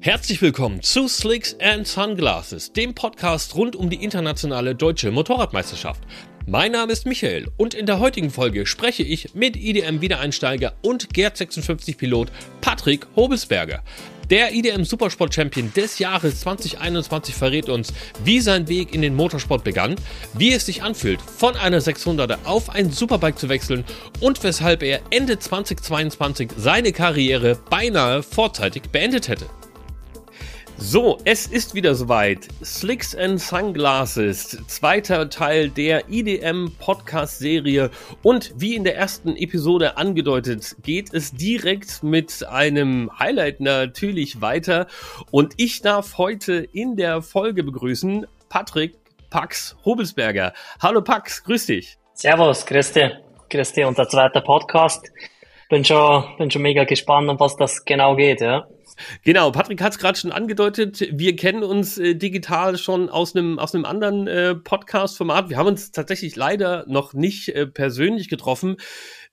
Herzlich willkommen zu Slicks and Sunglasses, dem Podcast rund um die internationale deutsche Motorradmeisterschaft. Mein Name ist Michael und in der heutigen Folge spreche ich mit IDM-Wiedereinsteiger und Gerd 56 Pilot Patrick Hobelsberger. Der IDM Supersport Champion des Jahres 2021 verrät uns, wie sein Weg in den Motorsport begann, wie es sich anfühlt, von einer 600er auf ein Superbike zu wechseln und weshalb er Ende 2022 seine Karriere beinahe vorzeitig beendet hätte. So, es ist wieder soweit. Slicks and Sunglasses, zweiter Teil der IDM Podcast Serie. Und wie in der ersten Episode angedeutet, geht es direkt mit einem Highlight natürlich weiter. Und ich darf heute in der Folge begrüßen Patrick Pax Hobelsberger. Hallo Pax, grüß dich. Servus, grüß dich. Grüß dich, unser zweiter Podcast. Bin schon, bin schon mega gespannt, um was das genau geht, ja. Genau, Patrick hat es gerade schon angedeutet. Wir kennen uns äh, digital schon aus einem aus einem anderen äh, Podcast-Format. Wir haben uns tatsächlich leider noch nicht äh, persönlich getroffen.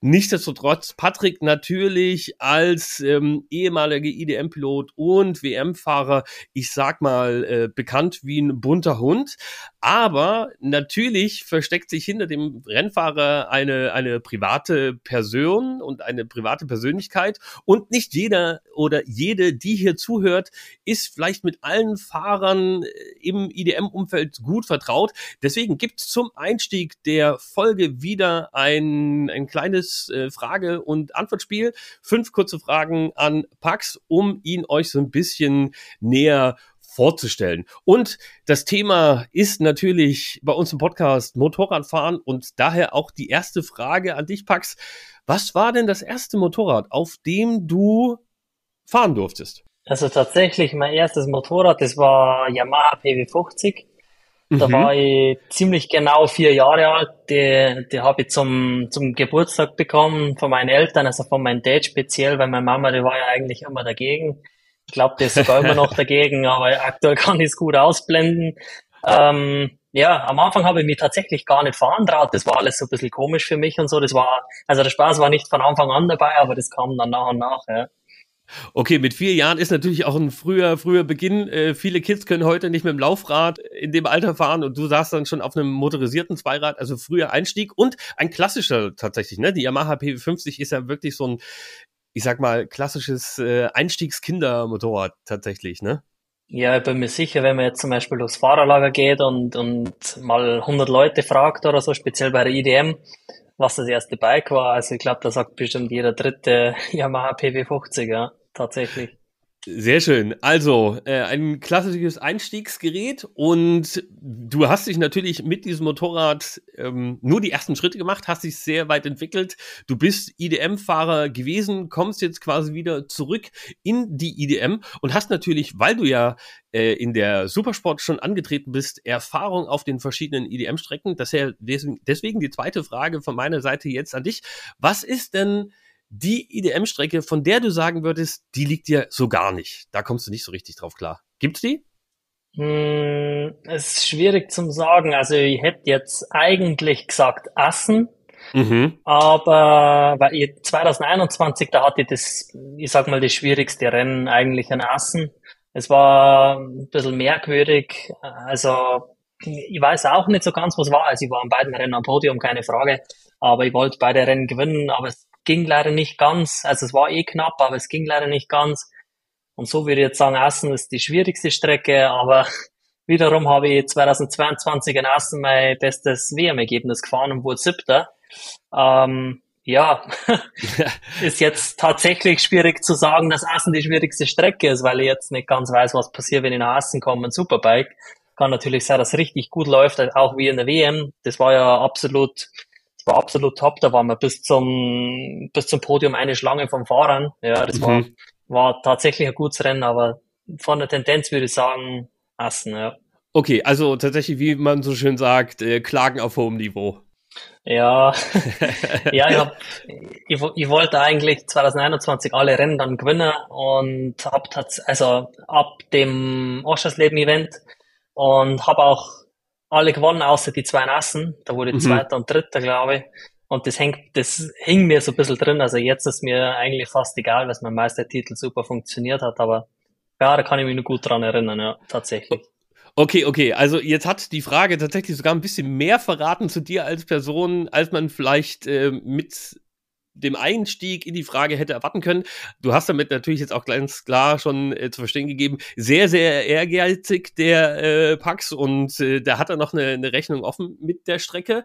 Nichtsdestotrotz, Patrick natürlich als ähm, ehemaliger IDM-Pilot und WM-Fahrer, ich sag mal, äh, bekannt wie ein bunter Hund. Aber natürlich versteckt sich hinter dem Rennfahrer eine, eine private Person und eine private Persönlichkeit. Und nicht jeder oder jede, die hier zuhört, ist vielleicht mit allen Fahrern äh, im IDM-Umfeld gut vertraut. Deswegen gibt es zum Einstieg der Folge wieder ein, ein kleines äh, Frage- und Antwortspiel. Fünf kurze Fragen an Pax, um ihn euch so ein bisschen näher vorzustellen. Und das Thema ist natürlich bei uns im Podcast Motorradfahren und daher auch die erste Frage an dich, Pax. Was war denn das erste Motorrad, auf dem du fahren durftest? Also tatsächlich mein erstes Motorrad, das war Yamaha PW50. Da mhm. war ich ziemlich genau vier Jahre alt. Die, die habe ich zum, zum Geburtstag bekommen von meinen Eltern, also von meinem Dad speziell, weil meine Mama, die war ja eigentlich immer dagegen. Ich glaube, die ist sogar immer noch dagegen, aber aktuell kann ich es gut ausblenden. Ähm, ja, am Anfang habe ich mich tatsächlich gar nicht fahren traut. Das war alles so ein bisschen komisch für mich und so. Das war, also der Spaß war nicht von Anfang an dabei, aber das kam dann nach und nach, ja. Okay, mit vier Jahren ist natürlich auch ein früher, früher Beginn. Äh, viele Kids können heute nicht mit dem Laufrad in dem Alter fahren und du saßt dann schon auf einem motorisierten Zweirad, also früher Einstieg und ein klassischer tatsächlich, ne? Die Yamaha PW50 ist ja wirklich so ein, ich sag mal, klassisches äh, Einstiegskindermotorrad tatsächlich, ne? Ja, ich bin mir sicher, wenn man jetzt zum Beispiel durchs Fahrerlager geht und, und mal 100 Leute fragt oder so, speziell bei der IDM, was das erste Bike war. Also ich glaube, da sagt bestimmt jeder dritte Yamaha PW50, ja, tatsächlich. Sehr schön. Also, äh, ein klassisches Einstiegsgerät und du hast dich natürlich mit diesem Motorrad ähm, nur die ersten Schritte gemacht, hast dich sehr weit entwickelt. Du bist IDM-Fahrer gewesen, kommst jetzt quasi wieder zurück in die IDM und hast natürlich, weil du ja äh, in der Supersport schon angetreten bist, Erfahrung auf den verschiedenen IDM-Strecken. Das ist ja deswegen, deswegen die zweite Frage von meiner Seite jetzt an dich. Was ist denn die IDM-Strecke, von der du sagen würdest, die liegt dir so gar nicht. Da kommst du nicht so richtig drauf klar. Gibt's die? Hm, es ist schwierig zum sagen. Also ich hätte jetzt eigentlich gesagt Assen. Mhm. Aber weil 2021, da hatte ich das, ich sag mal, das schwierigste Rennen eigentlich an Assen. Es war ein bisschen merkwürdig. Also ich weiß auch nicht so ganz, was war. Also ich war an beiden Rennen am Podium, keine Frage. Aber ich wollte beide Rennen gewinnen, aber es ging leider nicht ganz. Also es war eh knapp, aber es ging leider nicht ganz. Und so würde ich jetzt sagen, Essen ist die schwierigste Strecke, aber wiederum habe ich 2022 in Essen mein bestes WM-Ergebnis gefahren und wurde siebter. Ähm, ja, ist jetzt tatsächlich schwierig zu sagen, dass Essen die schwierigste Strecke ist, weil ich jetzt nicht ganz weiß, was passiert, wenn ich nach Essen komme, ein Superbike. Kann natürlich sein, dass es richtig gut läuft, auch wie in der WM. Das war ja absolut war absolut top. Da waren wir bis zum, bis zum Podium eine Schlange vom Fahrern. Ja, das mhm. war, war tatsächlich ein gutes Rennen, aber von der Tendenz würde ich sagen, Assen, ja. Okay, also tatsächlich, wie man so schön sagt, äh, Klagen auf hohem Niveau. Ja, ja, ich, hab, ich, ich wollte eigentlich 2021 alle Rennen dann gewinnen und hab also ab dem Oschersleben-Event und habe auch alle gewonnen, außer die zwei Nassen. Da wurde mhm. Zweiter und Dritter, glaube ich. Und das hängt, das hing mir so ein bisschen drin. Also jetzt ist mir eigentlich fast egal, was mein Meistertitel super funktioniert hat, aber Ja, da kann ich mich nur gut dran erinnern, ja, tatsächlich. Okay, okay. Also jetzt hat die Frage tatsächlich sogar ein bisschen mehr verraten zu dir als Person, als man vielleicht äh, mit dem Einstieg in die Frage hätte erwarten können. Du hast damit natürlich jetzt auch ganz klar schon äh, zu verstehen gegeben, sehr, sehr ehrgeizig der äh, Pax und äh, da hat er noch eine, eine Rechnung offen mit der Strecke.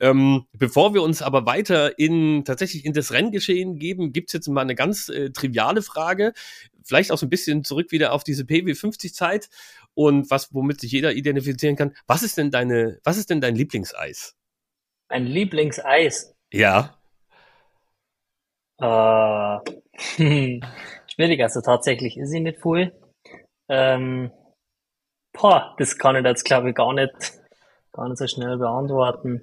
Ähm, bevor wir uns aber weiter in tatsächlich in das Renngeschehen geben, gibt's jetzt mal eine ganz äh, triviale Frage, vielleicht auch so ein bisschen zurück wieder auf diese PW50-Zeit und was, womit sich jeder identifizieren kann. Was ist denn deine, was ist denn dein Lieblingseis? Ein Lieblingseis? Ja. Äh, schwierig, also tatsächlich ist sie nicht voll. Ähm, boah, das kann ich jetzt glaube ich gar nicht, gar nicht so schnell beantworten.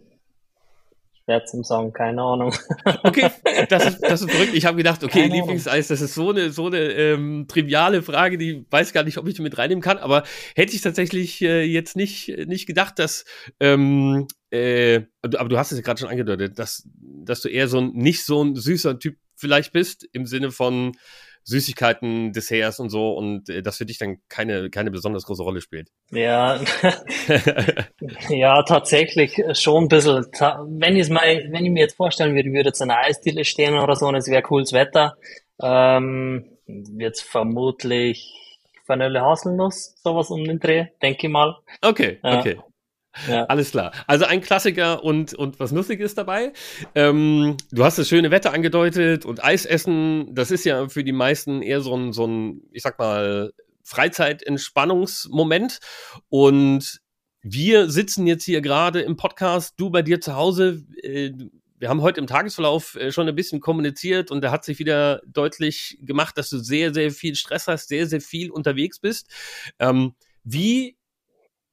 Schwer zum sagen, keine Ahnung. Okay, das ist, das ist verrückt. Ich habe gedacht, okay, keine Lieblingseis, das ist so eine, so eine ähm, triviale Frage, die weiß gar nicht, ob ich mit reinnehmen kann, aber hätte ich tatsächlich äh, jetzt nicht, nicht gedacht, dass ähm, äh, aber du hast es ja gerade schon angedeutet, dass, dass du eher so ein nicht so ein süßer Typ vielleicht bist, im Sinne von Süßigkeiten, Desserts und so und äh, das für dich dann keine, keine besonders große Rolle spielt. Ja, ja, tatsächlich schon ein bisschen. Wenn ich mal, wenn ich mir jetzt vorstellen würde, würde jetzt eine Eisdiele stehen oder so und es wäre cooles Wetter, ähm, wird vermutlich Vanille Haselnuss, sowas um den Dreh, denke ich mal. Okay, okay. Alles klar. Also ein Klassiker und, und was Lustiges dabei. Ähm, du hast das schöne Wetter angedeutet und Eisessen, das ist ja für die meisten eher so ein, so ein ich sag mal, Freizeitentspannungsmoment. Und wir sitzen jetzt hier gerade im Podcast, du bei dir zu Hause. Äh, wir haben heute im Tagesverlauf äh, schon ein bisschen kommuniziert und da hat sich wieder deutlich gemacht, dass du sehr, sehr viel Stress hast, sehr, sehr viel unterwegs bist. Ähm, wie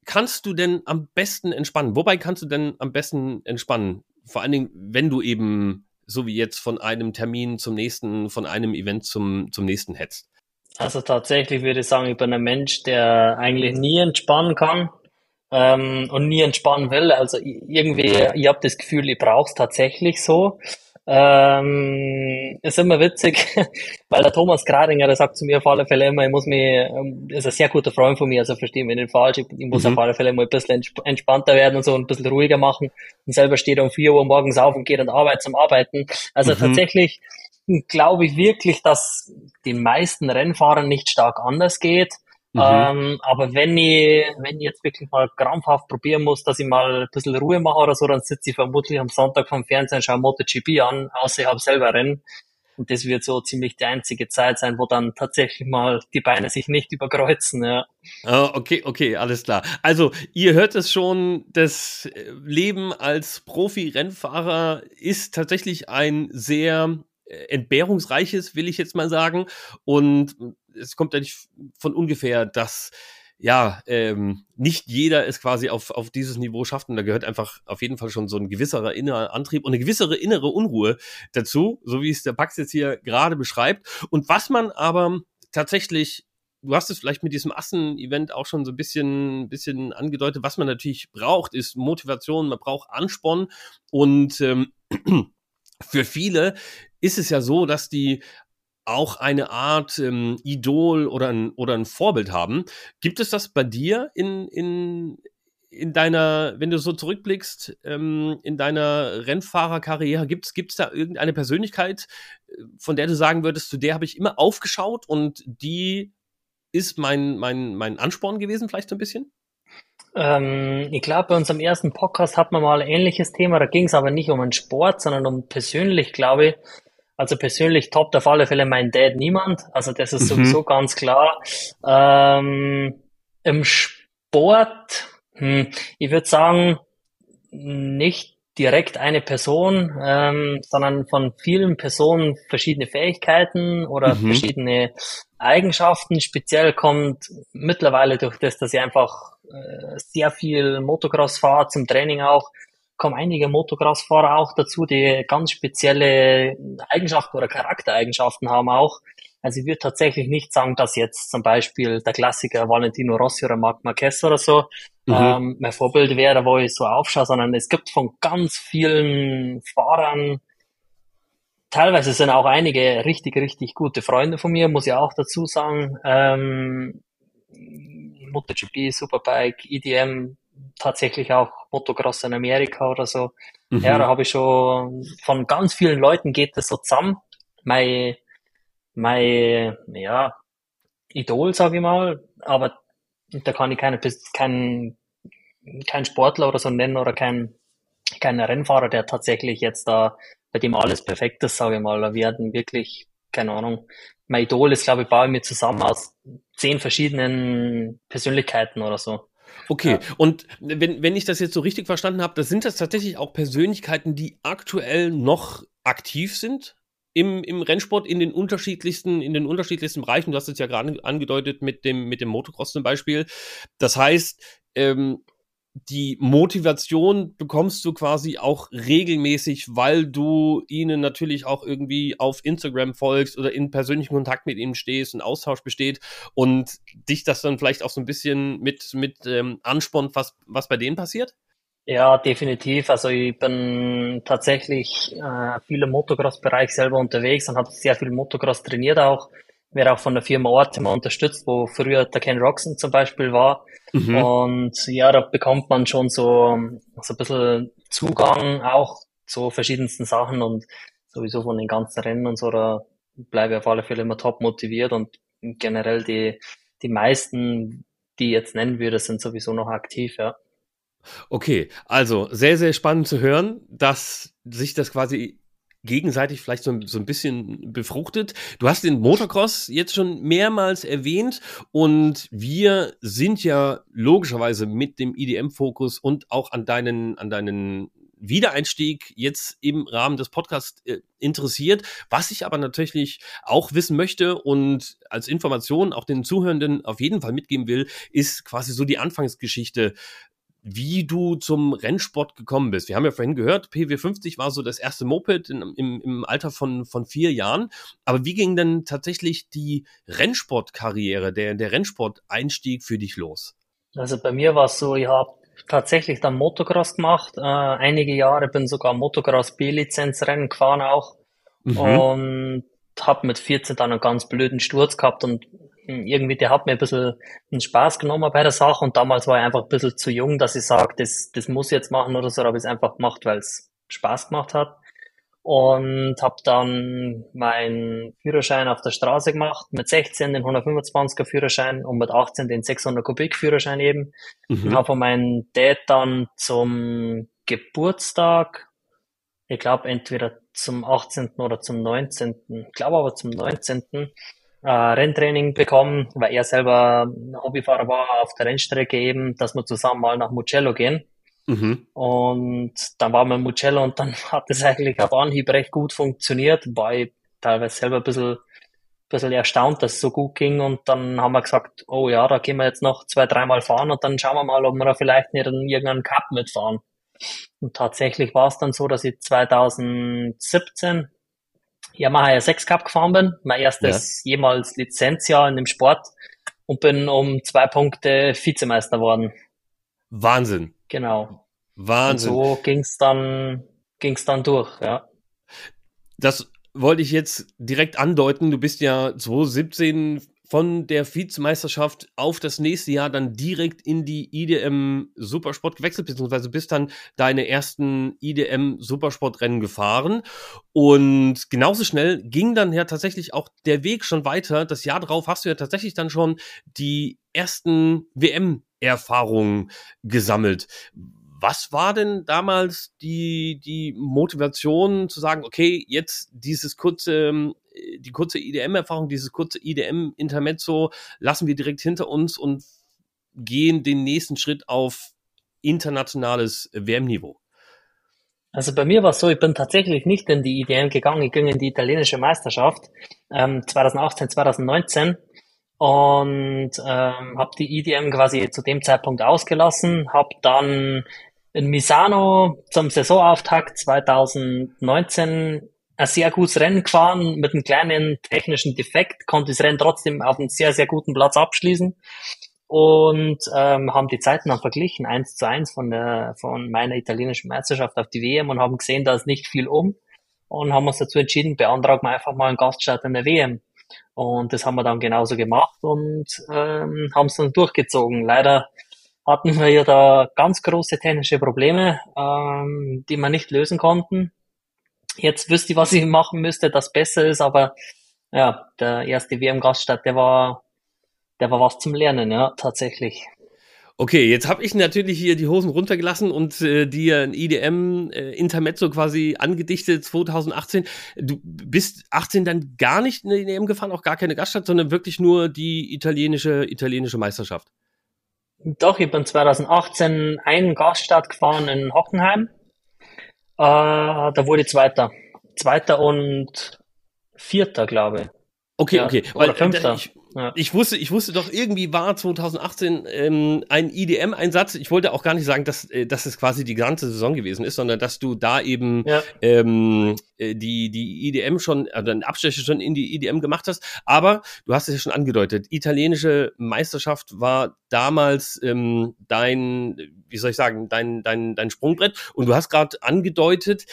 kannst du denn am besten entspannen? Wobei kannst du denn am besten entspannen? Vor allen Dingen, wenn du eben, so wie jetzt, von einem Termin zum nächsten, von einem Event zum, zum nächsten hetzt. Also tatsächlich würde ich sagen, ich bin ein Mensch, der eigentlich nie entspannen kann ähm, und nie entspannen will. Also irgendwie, ich habe das Gefühl, ich brauche es tatsächlich so. Ähm, ist immer witzig, weil der Thomas Gradinger, der sagt zu mir auf alle Fälle immer, ich muss mich, ähm, ist ein sehr guter Freund von mir, also verstehe mich nicht falsch, ich, ich muss mhm. auf alle Fälle mal ein bisschen entspannter werden und so ein bisschen ruhiger machen und selber steht um vier Uhr morgens auf und geht an Arbeit zum Arbeiten. Also mhm. tatsächlich glaube ich wirklich, dass den meisten Rennfahrern nicht stark anders geht. Mhm. Ähm, aber wenn ich, wenn ich jetzt wirklich mal krampfhaft probieren muss, dass ich mal ein bisschen Ruhe mache oder so, dann sitze ich vermutlich am Sonntag vom Fernsehen, schaue MotoGP an, außer ich habe selber Rennen. Und das wird so ziemlich die einzige Zeit sein, wo dann tatsächlich mal die Beine sich nicht überkreuzen, ja. Oh, okay, okay, alles klar. Also, ihr hört es schon, das Leben als Profi-Rennfahrer ist tatsächlich ein sehr äh, entbehrungsreiches, will ich jetzt mal sagen. Und es kommt ja nicht von ungefähr, dass ja, ähm, nicht jeder es quasi auf, auf dieses Niveau schafft und da gehört einfach auf jeden Fall schon so ein gewisserer innerer Antrieb und eine gewissere innere Unruhe dazu, so wie es der Pax jetzt hier gerade beschreibt. Und was man aber tatsächlich du hast es vielleicht mit diesem Assen-Event auch schon so ein bisschen, bisschen angedeutet. Was man natürlich braucht, ist Motivation, man braucht Ansporn. Und ähm, für viele ist es ja so, dass die auch eine Art ähm, Idol oder ein, oder ein Vorbild haben. Gibt es das bei dir in, in, in deiner, wenn du so zurückblickst, ähm, in deiner Rennfahrerkarriere, gibt es da irgendeine Persönlichkeit, äh, von der du sagen würdest, zu der habe ich immer aufgeschaut und die ist mein, mein, mein Ansporn gewesen, vielleicht so ein bisschen? Ähm, ich glaube, bei unserem ersten Podcast hatten wir mal ein ähnliches Thema, da ging es aber nicht um einen Sport, sondern um persönlich, glaube ich, also persönlich toppt auf alle Fälle mein Dad niemand. Also das ist mhm. sowieso ganz klar. Ähm, Im Sport, hm, ich würde sagen, nicht direkt eine Person, ähm, sondern von vielen Personen verschiedene Fähigkeiten oder mhm. verschiedene Eigenschaften. Speziell kommt mittlerweile durch das, dass ich einfach äh, sehr viel Motocross fahre, zum Training auch, kommen einige Motocross-Fahrer auch dazu, die ganz spezielle Eigenschaften oder Charaktereigenschaften haben auch. Also ich würde tatsächlich nicht sagen, dass jetzt zum Beispiel der Klassiker Valentino Rossi oder Marc Marquez oder so mhm. ähm, mein Vorbild wäre, wo ich so aufschaue, sondern es gibt von ganz vielen Fahrern teilweise sind auch einige richtig, richtig gute Freunde von mir, muss ich auch dazu sagen. Ähm, MotoGP, Superbike, EDM, tatsächlich auch Motocross in Amerika oder so. Mhm. Ja, da habe ich schon von ganz vielen Leuten geht das so zusammen. Mein, mein, ja, Idol, sage ich mal, aber da kann ich keine, kein, kein Sportler oder so nennen oder kein, kein Rennfahrer, der tatsächlich jetzt da, bei dem alles perfekt ist, sage ich mal. Wir hatten wirklich, keine Ahnung, mein Idol ist, glaube ich, baue ich mir zusammen aus zehn verschiedenen Persönlichkeiten oder so. Okay, ja. und wenn, wenn ich das jetzt so richtig verstanden habe, das sind das tatsächlich auch Persönlichkeiten, die aktuell noch aktiv sind im, im Rennsport in den unterschiedlichsten, in den unterschiedlichsten Bereichen. Du hast es ja gerade angedeutet mit dem, mit dem Motocross zum Beispiel. Das heißt, ähm, die Motivation bekommst du quasi auch regelmäßig, weil du ihnen natürlich auch irgendwie auf Instagram folgst oder in persönlichen Kontakt mit ihnen stehst, ein Austausch besteht und dich das dann vielleicht auch so ein bisschen mit, mit ähm, anspornt, was, was bei denen passiert? Ja, definitiv. Also ich bin tatsächlich äh, viel im Motocross-Bereich selber unterwegs und habe sehr viel Motocross trainiert auch. Werde auch von der Firma Ortima unterstützt, wo früher der Ken Roxon zum Beispiel war. Mhm. Und ja, da bekommt man schon so, so ein bisschen Zugang auch zu verschiedensten Sachen und sowieso von den ganzen Rennen und so, da bleibe ich auf alle Fälle immer top motiviert und generell die, die meisten, die ich jetzt nennen würde, sind sowieso noch aktiv, ja. Okay, also sehr, sehr spannend zu hören, dass sich das quasi gegenseitig vielleicht so, so ein bisschen befruchtet. Du hast den Motocross jetzt schon mehrmals erwähnt und wir sind ja logischerweise mit dem IDM-Fokus und auch an deinen, an deinen Wiedereinstieg jetzt im Rahmen des Podcasts äh, interessiert. Was ich aber natürlich auch wissen möchte und als Information auch den Zuhörenden auf jeden Fall mitgeben will, ist quasi so die Anfangsgeschichte wie du zum Rennsport gekommen bist. Wir haben ja vorhin gehört, PW50 war so das erste Moped in, im, im Alter von, von vier Jahren. Aber wie ging denn tatsächlich die Rennsportkarriere, der, der Rennsporteinstieg für dich los? Also bei mir war es so, ich habe tatsächlich dann Motocross gemacht. Äh, einige Jahre bin sogar Motocross B-Lizenzrennen gefahren auch. Mhm. Und habe mit 14 dann einen ganz blöden Sturz gehabt und irgendwie, der hat mir ein bisschen einen Spaß genommen bei der Sache und damals war ich einfach ein bisschen zu jung, dass ich sage, das, das muss ich jetzt machen oder so, da habe ich es einfach gemacht, weil es Spaß gemacht hat. Und habe dann meinen Führerschein auf der Straße gemacht, mit 16 den 125er Führerschein und mit 18 den 600 Kubik Führerschein eben. Mhm. Und habe von meinem Dad dann zum Geburtstag, ich glaube entweder zum 18. oder zum 19., ich glaube aber zum 19., äh, Renntraining bekommen, weil er selber Hobbyfahrer war auf der Rennstrecke eben, dass wir zusammen mal nach Mugello gehen. Mhm. Und dann waren wir in Mugello und dann hat es eigentlich auf Anhieb recht gut funktioniert, war ich teilweise selber ein bisschen, bisschen erstaunt, dass es so gut ging und dann haben wir gesagt, oh ja, da gehen wir jetzt noch zwei, dreimal fahren und dann schauen wir mal, ob wir da vielleicht nicht in irgendeinen Cup mitfahren. Und tatsächlich war es dann so, dass ich 2017 Yamaha R6 Cup gefahren bin, mein erstes ja. jemals Lizenzjahr in dem Sport und bin um zwei Punkte Vizemeister worden. Wahnsinn. Genau. Wahnsinn. Und so ging's dann, ging's dann durch, ja. Das wollte ich jetzt direkt andeuten. Du bist ja 2017 von der Vizemeisterschaft auf das nächste Jahr dann direkt in die IDM Supersport gewechselt, beziehungsweise bist dann deine ersten IDM Supersportrennen gefahren. Und genauso schnell ging dann ja tatsächlich auch der Weg schon weiter. Das Jahr darauf hast du ja tatsächlich dann schon die ersten WM-Erfahrungen gesammelt. Was war denn damals die, die Motivation zu sagen, okay, jetzt dieses kurze, die kurze IDM-Erfahrung, dieses kurze IDM-Intermezzo lassen wir direkt hinter uns und gehen den nächsten Schritt auf internationales WM-Niveau? Also bei mir war es so, ich bin tatsächlich nicht in die IDM gegangen, ich ging in die italienische Meisterschaft ähm, 2018, 2019 und ähm, habe die IDM quasi zu dem Zeitpunkt ausgelassen, habe dann in Misano zum Saisonauftakt 2019 ein sehr gutes Rennen gefahren mit einem kleinen technischen Defekt, konnte das Rennen trotzdem auf einem sehr, sehr guten Platz abschließen und ähm, haben die Zeiten dann verglichen, eins zu eins von der von meiner italienischen Meisterschaft auf die WM und haben gesehen, da ist nicht viel um. und haben uns dazu entschieden, beantragen wir einfach mal einen Gaststart in der WM. Und das haben wir dann genauso gemacht und ähm, haben es dann durchgezogen. Leider hatten wir ja da ganz große technische Probleme, ähm, die wir nicht lösen konnten. Jetzt wüsste ich, was ich machen müsste, das besser ist, aber ja, der erste WM-Gaststart, der war, der war was zum Lernen, ja, tatsächlich. Okay, jetzt habe ich natürlich hier die Hosen runtergelassen und äh, dir ein IDM äh, Intermezzo quasi angedichtet 2018. Du bist 18 dann gar nicht in die EM gefahren, auch gar keine Gaststadt, sondern wirklich nur die italienische italienische Meisterschaft. Doch, ich bin 2018 einen Gaststart gefahren in Hockenheim. Äh, da wurde ich Zweiter. Zweiter und Vierter, glaube ich. Okay, ja, okay. Weil, oder Fünfter. Ich, ja. Ich wusste, ich wusste doch, irgendwie war 2018 ähm, ein IDM-Einsatz. Ich wollte auch gar nicht sagen, dass, äh, dass es quasi die ganze Saison gewesen ist, sondern dass du da eben ja. ähm, äh, die, die IDM schon, also einen Abstecher schon in die IDM gemacht hast. Aber du hast es ja schon angedeutet, italienische Meisterschaft war damals ähm, dein, wie soll ich sagen, dein, dein, dein Sprungbrett. Und du hast gerade angedeutet,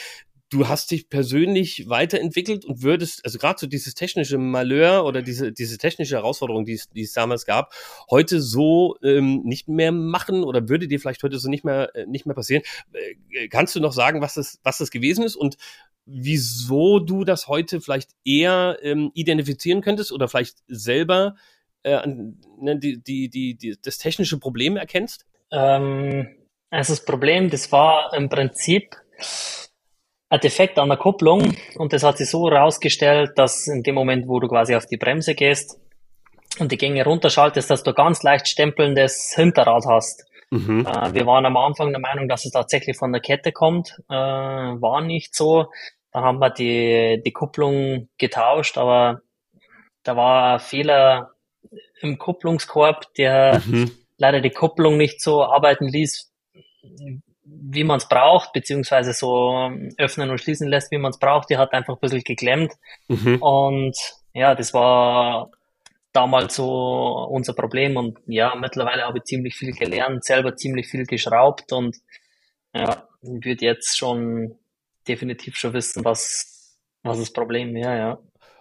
du hast dich persönlich weiterentwickelt und würdest, also gerade so dieses technische Malheur oder diese, diese technische Herausforderung, die es, die es damals gab, heute so ähm, nicht mehr machen oder würde dir vielleicht heute so nicht mehr, äh, nicht mehr passieren. Äh, kannst du noch sagen, was das, was das gewesen ist und wieso du das heute vielleicht eher ähm, identifizieren könntest oder vielleicht selber äh, ne, die, die, die, die, das technische Problem erkennst? Ähm, also das Problem, das war im Prinzip, ein Defekt an der Kupplung und das hat sich so herausgestellt, dass in dem Moment, wo du quasi auf die Bremse gehst und die Gänge runterschaltest, dass du ganz leicht stempelndes Hinterrad hast. Mhm. Äh, wir waren am Anfang der Meinung, dass es tatsächlich von der Kette kommt, äh, war nicht so. Dann haben wir die, die Kupplung getauscht, aber da war ein Fehler im Kupplungskorb, der mhm. leider die Kupplung nicht so arbeiten ließ, wie man es braucht, beziehungsweise so öffnen und schließen lässt, wie man es braucht. Die hat einfach ein bisschen geklemmt. Mhm. Und ja, das war damals so unser Problem. Und ja, mittlerweile habe ich ziemlich viel gelernt, selber ziemlich viel geschraubt und ja, würde jetzt schon definitiv schon wissen, was, was das Problem wäre, ja.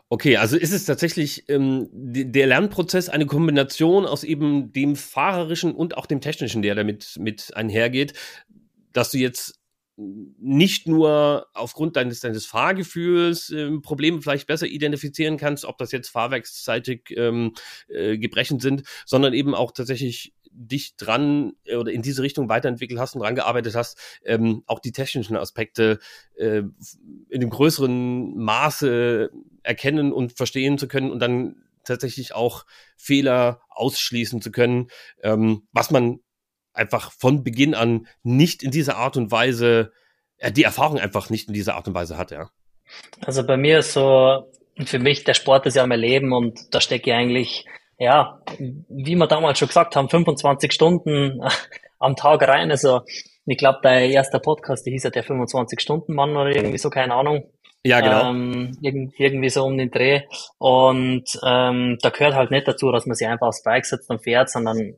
Okay, also ist es tatsächlich ähm, der Lernprozess eine Kombination aus eben dem fahrerischen und auch dem technischen, der damit mit einhergeht dass du jetzt nicht nur aufgrund deines, deines Fahrgefühls äh, Probleme vielleicht besser identifizieren kannst, ob das jetzt fahrwerksseitig ähm, äh, Gebrechen sind, sondern eben auch tatsächlich dich dran äh, oder in diese Richtung weiterentwickelt hast und dran gearbeitet hast, ähm, auch die technischen Aspekte äh, in dem größeren Maße erkennen und verstehen zu können und dann tatsächlich auch Fehler ausschließen zu können, ähm, was man einfach von Beginn an nicht in dieser Art und Weise, äh, die Erfahrung einfach nicht in dieser Art und Weise hat, ja. Also bei mir ist so, für mich, der Sport ist ja mein Leben und da stecke ich eigentlich, ja, wie wir damals schon gesagt haben, 25 Stunden am Tag rein. Also ich glaube, der erste Podcast, der hieß ja der 25-Stunden-Mann oder irgendwie so, keine Ahnung. Ja, genau. Ähm, irgendwie so um den Dreh. Und ähm, da gehört halt nicht dazu, dass man sich einfach aufs Bike setzt und fährt, sondern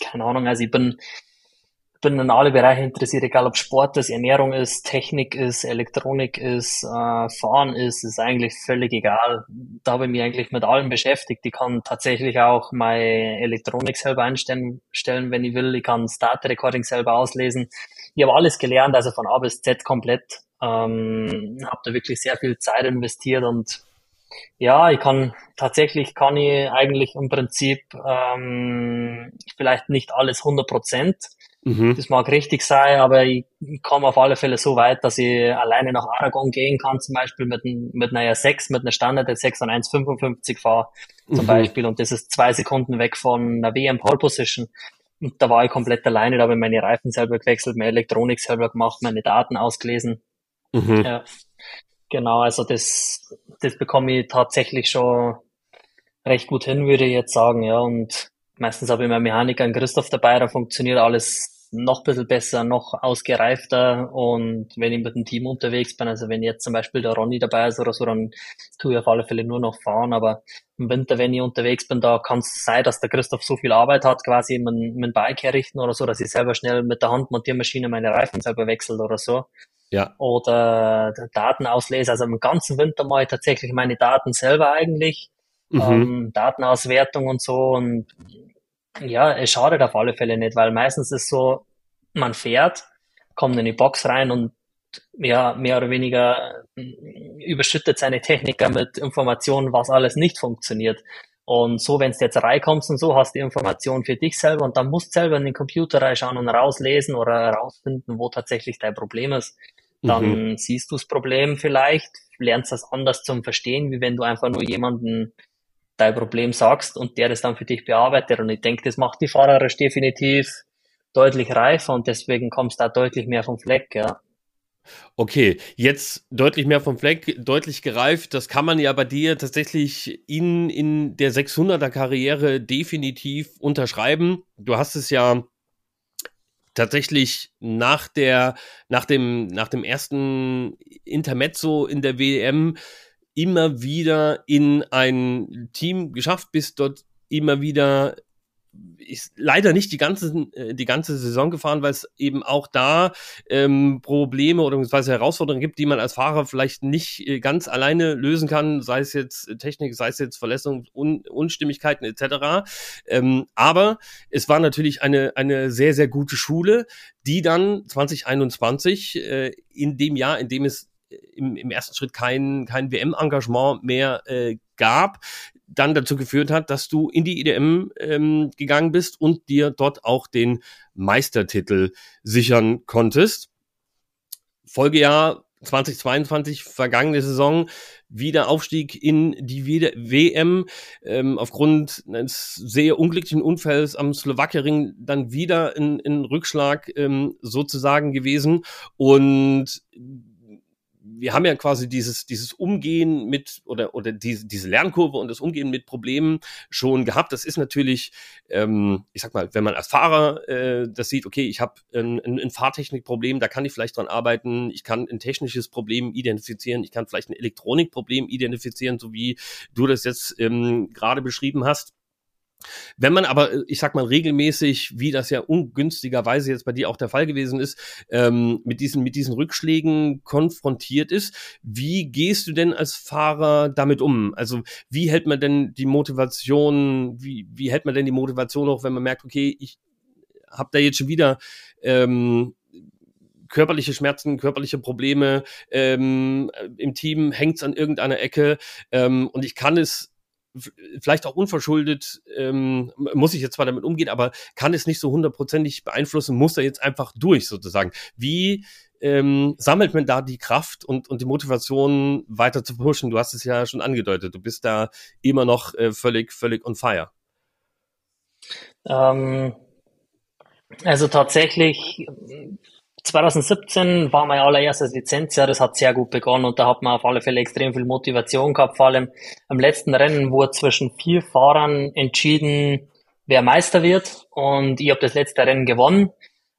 keine Ahnung, also ich bin, bin in alle Bereiche interessiert, egal ob Sport ist, Ernährung ist, Technik ist, Elektronik ist, äh, Fahren ist, ist eigentlich völlig egal. Da habe ich mich eigentlich mit allem beschäftigt. Ich kann tatsächlich auch meine Elektronik selber einstellen, stellen, wenn ich will. Ich kann Start Recording selber auslesen. Ich habe alles gelernt, also von A bis Z komplett. Ähm, habe da wirklich sehr viel Zeit investiert und ja, ich kann tatsächlich kann ich eigentlich im Prinzip ähm, vielleicht nicht alles 100 Prozent. Mhm. Das mag richtig sein, aber ich komme auf alle Fälle so weit, dass ich alleine nach Aragon gehen kann, zum Beispiel mit, mit einer R6, mit einer Standard R6 und 1,55 fahre, zum mhm. Beispiel. Und das ist zwei Sekunden weg von einer WM Pole Position. Und da war ich komplett alleine, da habe ich meine Reifen selber gewechselt, meine Elektronik selber gemacht, meine Daten ausgelesen. Mhm. Ja. Genau, also das, das bekomme ich tatsächlich schon recht gut hin, würde ich jetzt sagen, ja. Und meistens habe ich meinen Mechaniker, einen Christoph dabei, da funktioniert alles noch ein bisschen besser, noch ausgereifter und wenn ich mit dem Team unterwegs bin, also wenn jetzt zum Beispiel der Ronny dabei ist oder so, dann tue ich auf alle Fälle nur noch fahren, aber im Winter, wenn ich unterwegs bin, da kann es sein, dass der Christoph so viel Arbeit hat, quasi mit, mit Bike herrichten oder so, dass ich selber schnell mit der Handmontiermaschine meine Reifen selber wechselt oder so. Ja. Oder Daten auslese, also im ganzen Winter mache ich tatsächlich meine Daten selber eigentlich, mhm. ähm, Datenauswertung und so und ja, es schadet auf alle Fälle nicht, weil meistens ist so, man fährt, kommt in die Box rein und ja, mehr oder weniger mm, überschüttet seine Techniker mit Informationen, was alles nicht funktioniert. Und so, wenn du jetzt reinkommst und so, hast du die Information für dich selber und dann musst du selber in den Computer reinschauen und rauslesen oder herausfinden, wo tatsächlich dein Problem ist. Dann mhm. siehst du das Problem vielleicht, lernst das anders zum Verstehen, wie wenn du einfach nur jemanden dein Problem sagst und der das dann für dich bearbeitet. Und ich denke, das macht die fahrerisch definitiv deutlich reifer und deswegen kommst du da deutlich mehr vom Fleck, ja. Okay, jetzt deutlich mehr vom Fleck, deutlich gereift. Das kann man ja bei dir tatsächlich in, in der 600er Karriere definitiv unterschreiben. Du hast es ja tatsächlich nach der, nach dem, nach dem ersten Intermezzo in der WM immer wieder in ein Team geschafft, bist dort immer wieder ist leider nicht die ganze, äh, die ganze Saison gefahren, weil es eben auch da ähm, Probleme oder Herausforderungen gibt, die man als Fahrer vielleicht nicht äh, ganz alleine lösen kann, sei es jetzt Technik, sei es jetzt Verletzungen, Un Unstimmigkeiten etc. Ähm, aber es war natürlich eine, eine sehr, sehr gute Schule, die dann 2021 äh, in dem Jahr, in dem es im, im ersten Schritt kein, kein WM-Engagement mehr äh, gab, dann dazu geführt hat, dass du in die IDM ähm, gegangen bist und dir dort auch den Meistertitel sichern konntest. Folgejahr 2022, vergangene Saison, wieder Aufstieg in die WM ähm, aufgrund eines sehr unglücklichen Unfalls am Slowakiering dann wieder in, in Rückschlag ähm, sozusagen gewesen und wir haben ja quasi dieses, dieses Umgehen mit oder, oder diese, diese Lernkurve und das Umgehen mit Problemen schon gehabt. Das ist natürlich, ähm, ich sag mal, wenn man als Fahrer äh, das sieht, okay, ich habe ein, ein, ein Fahrtechnikproblem, da kann ich vielleicht dran arbeiten, ich kann ein technisches Problem identifizieren, ich kann vielleicht ein Elektronikproblem identifizieren, so wie du das jetzt ähm, gerade beschrieben hast. Wenn man aber, äh, ich sag mal, regelmäßig, wie das ja ungünstigerweise jetzt bei dir auch der Fall gewesen ist, ähm, mit, diesen, mit diesen Rückschlägen konfrontiert ist, wie gehst du denn als Fahrer damit um? Also wie hält man denn die Motivation, wie, wie hält man denn die Motivation hoch, wenn man merkt, okay, ich habe da jetzt schon wieder ähm, körperliche Schmerzen, körperliche Probleme ähm, im Team, hängt's an irgendeiner Ecke ähm, und ich kann es vielleicht auch unverschuldet, ähm, muss ich jetzt zwar damit umgehen, aber kann es nicht so hundertprozentig beeinflussen, muss er jetzt einfach durch sozusagen. Wie ähm, sammelt man da die Kraft und, und die Motivation weiter zu pushen? Du hast es ja schon angedeutet, du bist da immer noch äh, völlig, völlig on fire. Ähm, also tatsächlich 2017 war mein allererstes Lizenzjahr, das hat sehr gut begonnen und da hat man auf alle Fälle extrem viel Motivation gehabt. Vor allem am letzten Rennen wurde zwischen vier Fahrern entschieden, wer Meister wird und ich habe das letzte Rennen gewonnen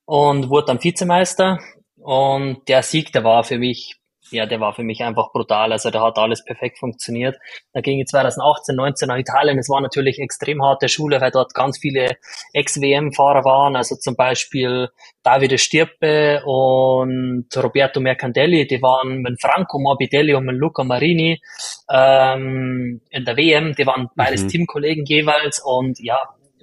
und wurde dann Vizemeister und der Sieg, der war für mich ja, der war für mich einfach brutal. Also da hat alles perfekt funktioniert. Da ging ich 2018, 19 nach Italien. Es war natürlich extrem harte Schule, weil dort ganz viele Ex-WM-Fahrer waren. Also zum Beispiel Davide Stirpe und Roberto Mercandelli. Die waren mit Franco Morbidelli und mit Luca Marini ähm, in der WM. Die waren beides mhm. Teamkollegen jeweils. Und ja,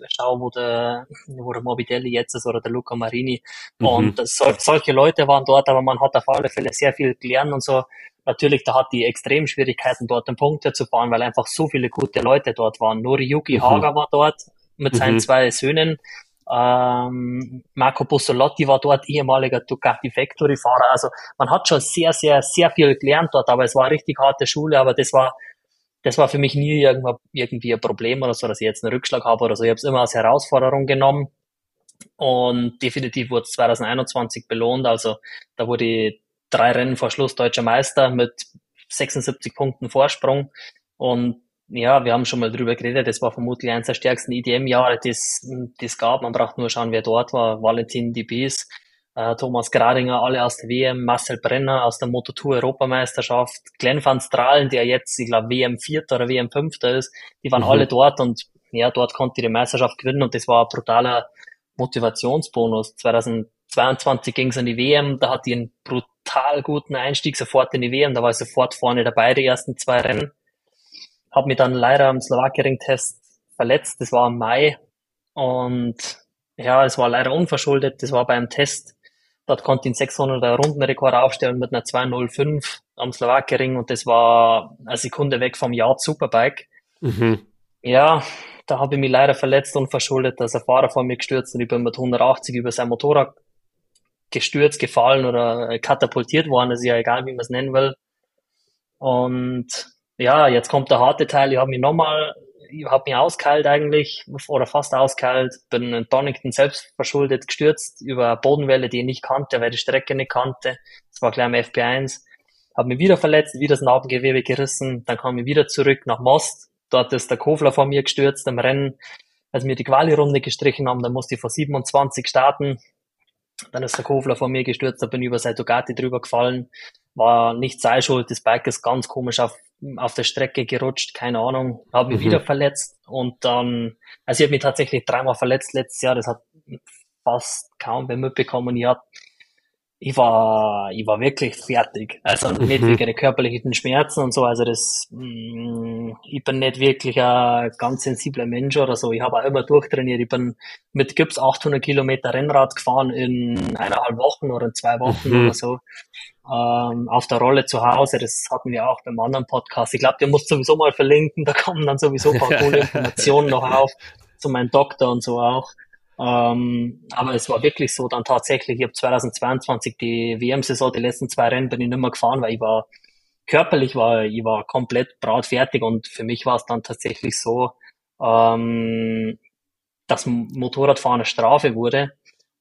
schau, wo der, wo der Morbidelli jetzt ist oder der Luca Marini. Mhm. Und so, solche Leute waren dort, aber man hat auf alle Fälle sehr viel gelernt und so. Natürlich, da hat die extrem Schwierigkeiten, dort den Punkte zu fahren, weil einfach so viele gute Leute dort waren. Noriyuki mhm. Haga war dort mit seinen mhm. zwei Söhnen. Ähm, Marco Bussolotti war dort ehemaliger Ducati Factory Fahrer. Also man hat schon sehr, sehr, sehr viel gelernt dort, aber es war eine richtig harte Schule, aber das war das war für mich nie irgendwie ein Problem oder so, dass ich jetzt einen Rückschlag habe oder so. Ich habe es immer als Herausforderung genommen und definitiv wurde es 2021 belohnt. Also da wurde ich drei Rennen vor Schluss deutscher Meister mit 76 Punkten Vorsprung und ja, wir haben schon mal drüber geredet, das war vermutlich eines der stärksten IDM-Jahre, das, das gab. Man braucht nur schauen, wer dort war. Valentin Dibes, äh, Thomas Gradinger, alle aus der WM, Marcel Brenner aus der Moto2 Europameisterschaft, Glenn van Strahlen, der jetzt, ich glaube, WM Vierter oder WM Fünfter ist, die waren mhm. alle dort und ja, dort konnte die Meisterschaft gewinnen und das war ein brutaler Motivationsbonus. 2022 ging es an die WM, da hat die einen brutal guten Einstieg sofort in die WM, da war ich sofort vorne dabei, die ersten zwei Rennen. Hab mich dann leider am Slowakering-Test verletzt, das war im Mai und ja, es war leider unverschuldet, das war beim Test Dort konnte ich einen 600er Rundenrekord aufstellen mit einer 205 am Slowakering und das war eine Sekunde weg vom Yard Superbike. Mhm. Ja, da habe ich mich leider verletzt und verschuldet, dass ein Fahrer vor mir gestürzt und ich bin mit 180 über sein Motorrad gestürzt, gefallen oder katapultiert worden, ist ja egal, wie man es nennen will. Und ja, jetzt kommt der harte Teil. Ich habe mich nochmal ich habe mich auskalt eigentlich oder fast auskalt, bin in Donington selbst verschuldet gestürzt über Bodenwelle, die ich nicht kannte, weil die Strecke nicht kannte. Das war gleich am FP1. Habe mich wieder verletzt, wieder das Narbengewebe gerissen, dann kam ich wieder zurück nach Most. Dort ist der Kofler vor mir gestürzt im Rennen. Als wir die Quali-Runde gestrichen haben, dann musste ich vor 27 starten. Dann ist der Kofler vor mir gestürzt, da bin ich über sein Ducati drüber gefallen. War nicht sei schuld, das Bike ist ganz komisch auf auf der Strecke gerutscht, keine Ahnung, habe mich mhm. wieder verletzt und dann, also ich habe mich tatsächlich dreimal verletzt letztes Jahr, das hat fast kaum wer mitbekommen. Ich, hab, ich war, ich war wirklich fertig. Also mhm. nicht wegen körperlichen Schmerzen und so. Also das, mh, mm, ich bin nicht wirklich ein ganz sensibler Mensch oder so. Ich habe auch immer durchtrainiert. Ich bin mit Gips 800 Kilometer Rennrad gefahren in eineinhalb Wochen oder in zwei Wochen mhm. oder so ähm, auf der Rolle zu Hause. Das hatten wir auch beim anderen Podcast. Ich glaube, der muss sowieso mal verlinken. Da kommen dann sowieso ein paar coole Informationen noch auf zu meinem Doktor und so auch. Ähm, aber es war wirklich so dann tatsächlich, ich habe 2022 die WM-Saison, die letzten zwei Rennen bin ich nicht mehr gefahren, weil ich war körperlich war, ich war komplett brautfertig und für mich war es dann tatsächlich so, ähm, dass Motorradfahren eine Strafe wurde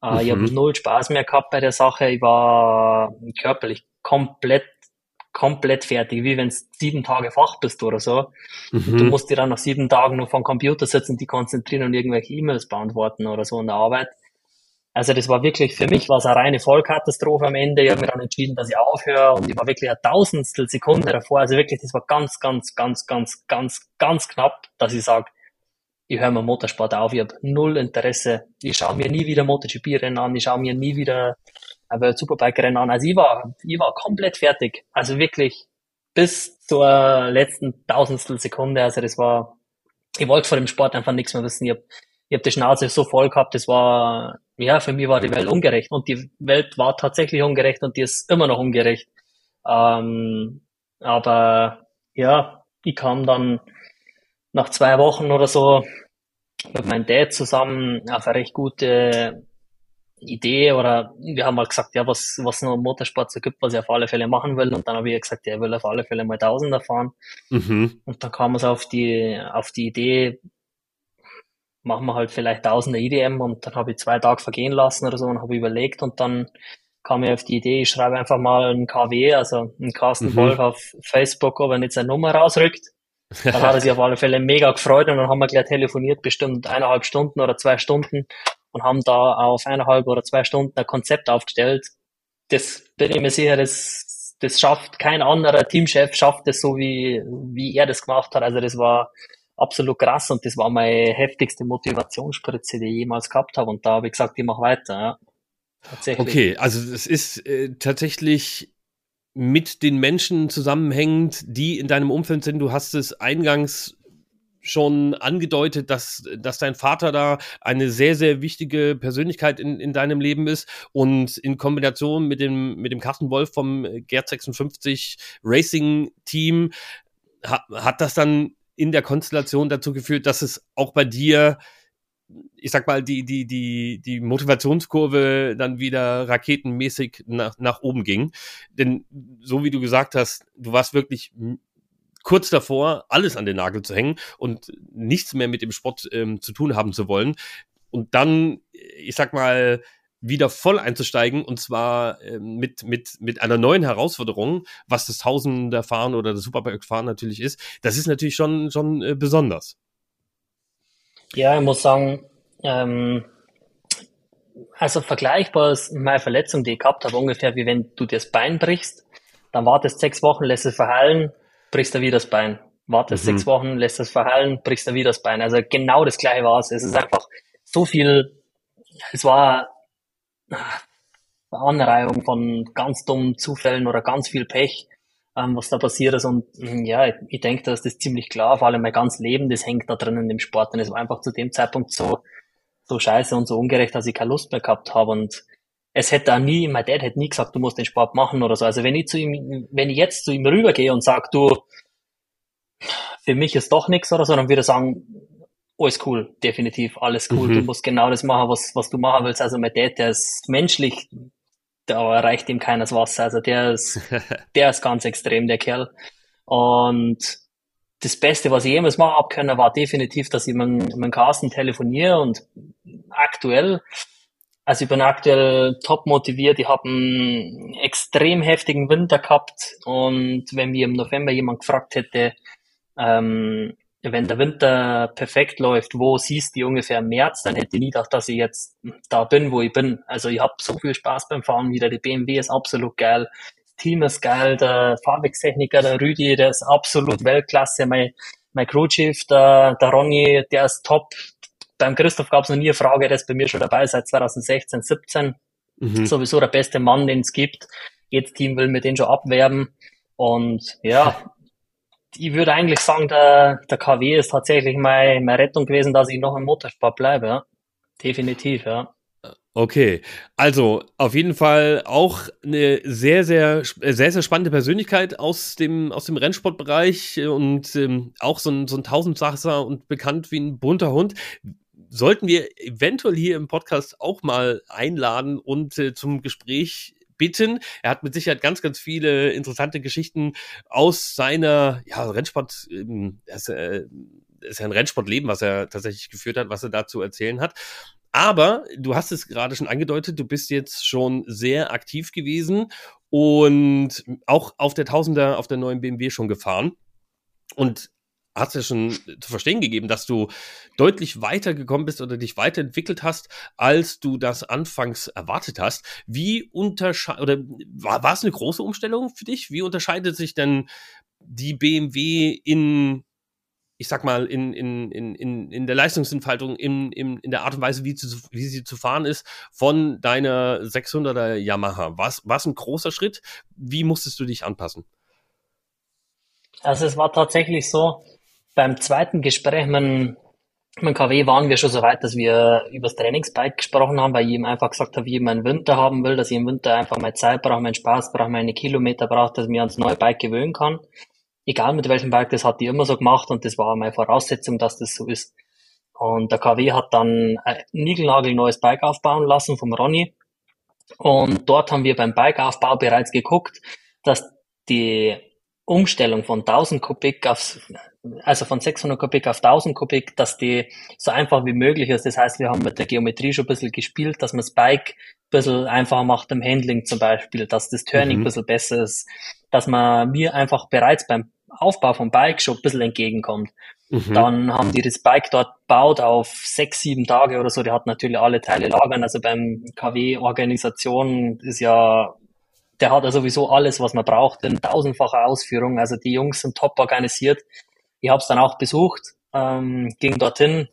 Mhm. Ich habe null Spaß mehr gehabt bei der Sache. Ich war körperlich komplett, komplett fertig, wie wenn du sieben Tage Fach bist oder so. Mhm. Du musst dir dann nach sieben Tagen nur vom Computer sitzen, die konzentrieren und irgendwelche E-Mails beantworten oder so in der Arbeit. Also das war wirklich, für mich war es eine reine Vollkatastrophe am Ende. Ich habe mir dann entschieden, dass ich aufhöre und ich war wirklich ein Tausendstel Sekunde davor. Also wirklich, das war ganz, ganz, ganz, ganz, ganz, ganz knapp, dass ich sage, ich höre mir Motorsport auf, ich habe null Interesse. Ich schaue mir nie wieder MotoGP-Rennen an, ich schaue mir nie wieder World Superbike-Rennen an. Also ich war, ich war komplett fertig. Also wirklich bis zur letzten Tausendstel Sekunde. Also das war, ich wollte vor dem Sport einfach nichts mehr wissen. Ich habe ich hab die Schnauze so voll gehabt, das war, ja, für mich war die Welt ungerecht. Und die Welt war tatsächlich ungerecht und die ist immer noch ungerecht. Ähm, aber ja, ich kam dann nach zwei Wochen oder so mit meinem Dad zusammen auf eine recht gute Idee oder wir haben mal gesagt, ja, was, was noch im Motorsport so gibt, was ich auf alle Fälle machen will. Und dann habe ich gesagt, ja, ich will auf alle Fälle mal Tausender fahren. Mhm. Und dann kam es auf die, auf die Idee, machen wir halt vielleicht Tausender IDM und dann habe ich zwei Tage vergehen lassen oder so und habe überlegt und dann kam ich auf die Idee, ich schreibe einfach mal einen KW, also einen Carsten mhm. Wolf auf Facebook, ob er nicht seine Nummer rausrückt. Dann hat er sich auf alle Fälle mega gefreut und dann haben wir gleich telefoniert, bestimmt eineinhalb Stunden oder zwei Stunden und haben da auf eineinhalb oder zwei Stunden ein Konzept aufgestellt. Das bin ich mir sicher, das, das schafft kein anderer Teamchef, schafft es so wie, wie er das gemacht hat. Also das war absolut krass und das war meine heftigste Motivationsspritze, die ich jemals gehabt habe. Und da habe ich gesagt, ich mache weiter. Ja. Tatsächlich. Okay, also es ist äh, tatsächlich mit den Menschen zusammenhängend, die in deinem Umfeld sind. Du hast es eingangs schon angedeutet, dass, dass dein Vater da eine sehr, sehr wichtige Persönlichkeit in, in deinem Leben ist und in Kombination mit dem, mit dem Carsten Wolf vom Gerd 56 Racing Team hat, hat das dann in der Konstellation dazu geführt, dass es auch bei dir ich sag mal, die, die, die, die Motivationskurve dann wieder raketenmäßig nach, nach oben ging. Denn so wie du gesagt hast, du warst wirklich kurz davor, alles an den Nagel zu hängen und nichts mehr mit dem Sport ähm, zu tun haben zu wollen. Und dann, ich sag mal, wieder voll einzusteigen und zwar äh, mit, mit, mit einer neuen Herausforderung, was das Tausender-Fahren oder das Superbike-Fahren natürlich ist, das ist natürlich schon, schon äh, besonders. Ja, ich muss sagen, ähm, also vergleichbar ist meine Verletzung, die ich gehabt habe, ungefähr wie wenn du dir das Bein brichst, dann wartest sechs Wochen, lässt es verheilen, brichst du wieder das Bein. Wartest mhm. sechs Wochen, lässt es verheilen, brichst du wieder das Bein. Also genau das gleiche war es. Es ist einfach so viel, es war eine Anreihung von ganz dummen Zufällen oder ganz viel Pech, ähm, was da passiert ist. Und mm, ja, ich, ich denke, dass das ziemlich klar, vor allem mein ganzes Leben, das hängt da drin in dem Sport. Und es war einfach zu dem Zeitpunkt so, so scheiße und so ungerecht, dass ich keine Lust mehr gehabt habe. Und es hätte auch nie, mein Dad hätte nie gesagt, du musst den Sport machen oder so. Also wenn ich zu ihm, wenn ich jetzt zu ihm rübergehe und sage, du, für mich ist doch nichts oder so, dann würde er sagen, alles cool, definitiv, alles cool. Mhm. Du musst genau das machen, was, was du machen willst. Also mein Dad, der ist menschlich, da reicht ihm keines Wasser. Also der ist, der ist ganz extrem, der Kerl. Und das Beste, was ich jemals machen habe können, war definitiv, dass ich mit, mit Carsten telefoniere und aktuell, also ich bin aktuell top motiviert. Ich habe einen extrem heftigen Winter gehabt und wenn mir im November jemand gefragt hätte, ähm, wenn der Winter perfekt läuft, wo siehst du ungefähr im März, dann hätte ich nie gedacht, dass ich jetzt da bin, wo ich bin. Also ich habe so viel Spaß beim Fahren wieder. Die BMW ist absolut geil. Team ist geil. Der Fahrwerkstechniker, der Rüdi, der ist absolut Weltklasse. Mein, mein Crewchief, der, der Ronny, der ist top. Beim Christoph gab es noch nie eine Frage, der ist bei mir schon dabei seit 2016, 17. Mhm. Sowieso der beste Mann, den es gibt. Jedes Team will mit denen schon abwerben. Und ja, ich würde eigentlich sagen, der, der KW ist tatsächlich meine, meine Rettung gewesen, dass ich noch im Motorsport bleibe. Ja. Definitiv, ja. Okay, also auf jeden Fall auch eine sehr, sehr, sehr, sehr spannende Persönlichkeit aus dem, aus dem Rennsportbereich und ähm, auch so ein, so ein Tausendsachser und bekannt wie ein bunter Hund. Sollten wir eventuell hier im Podcast auch mal einladen und äh, zum Gespräch bitten. Er hat mit Sicherheit ganz, ganz viele interessante Geschichten aus seiner ja, Rennsport, ähm, das, äh, ist ja ein Rennsportleben, was er tatsächlich geführt hat, was er da zu erzählen hat. Aber du hast es gerade schon angedeutet, du bist jetzt schon sehr aktiv gewesen und auch auf der Tausender, auf der neuen BMW schon gefahren. Und hat es ja schon zu verstehen gegeben, dass du deutlich weitergekommen bist oder dich weiterentwickelt hast, als du das anfangs erwartet hast. Wie unterscheidet, oder war, war es eine große Umstellung für dich? Wie unterscheidet sich denn die BMW in, ich sag mal, in, in, in, in der Leistungsentfaltung, in, in, in der Art und Weise, wie, zu, wie sie zu fahren ist, von deiner 600er Yamaha? War es ein großer Schritt? Wie musstest du dich anpassen? Also es war tatsächlich so, beim zweiten Gespräch mit, mit KW waren wir schon so weit, dass wir über das Trainingsbike gesprochen haben, weil ich ihm einfach gesagt habe, wie ich meinen Winter haben will, dass ich im Winter einfach meine Zeit brauche, meinen Spaß brauche, meine Kilometer brauche, dass ich mich ans neue Bike gewöhnen kann. Egal mit welchem Bike, das hat die immer so gemacht und das war meine Voraussetzung, dass das so ist. Und der KW hat dann ein Nigelnagel neues Bike aufbauen lassen vom Ronny. Und dort haben wir beim Bikeaufbau bereits geguckt, dass die Umstellung von 1000 Kubik aufs also von 600 Kubik auf 1000 Kubik, dass die so einfach wie möglich ist. Das heißt, wir haben mit der Geometrie schon ein bisschen gespielt, dass man das Bike ein bisschen einfacher macht im Handling zum Beispiel, dass das Turning mhm. ein bisschen besser ist, dass man mir einfach bereits beim Aufbau vom Bike schon ein bisschen entgegenkommt. Mhm. Dann haben die das Bike dort baut auf sechs, sieben Tage oder so. Die hat natürlich alle Teile lagern. Also beim KW-Organisation ist ja der hat ja sowieso alles, was man braucht, in tausendfacher Ausführung. Also die Jungs sind top organisiert. Ich habe es dann auch besucht, ähm, ging dorthin,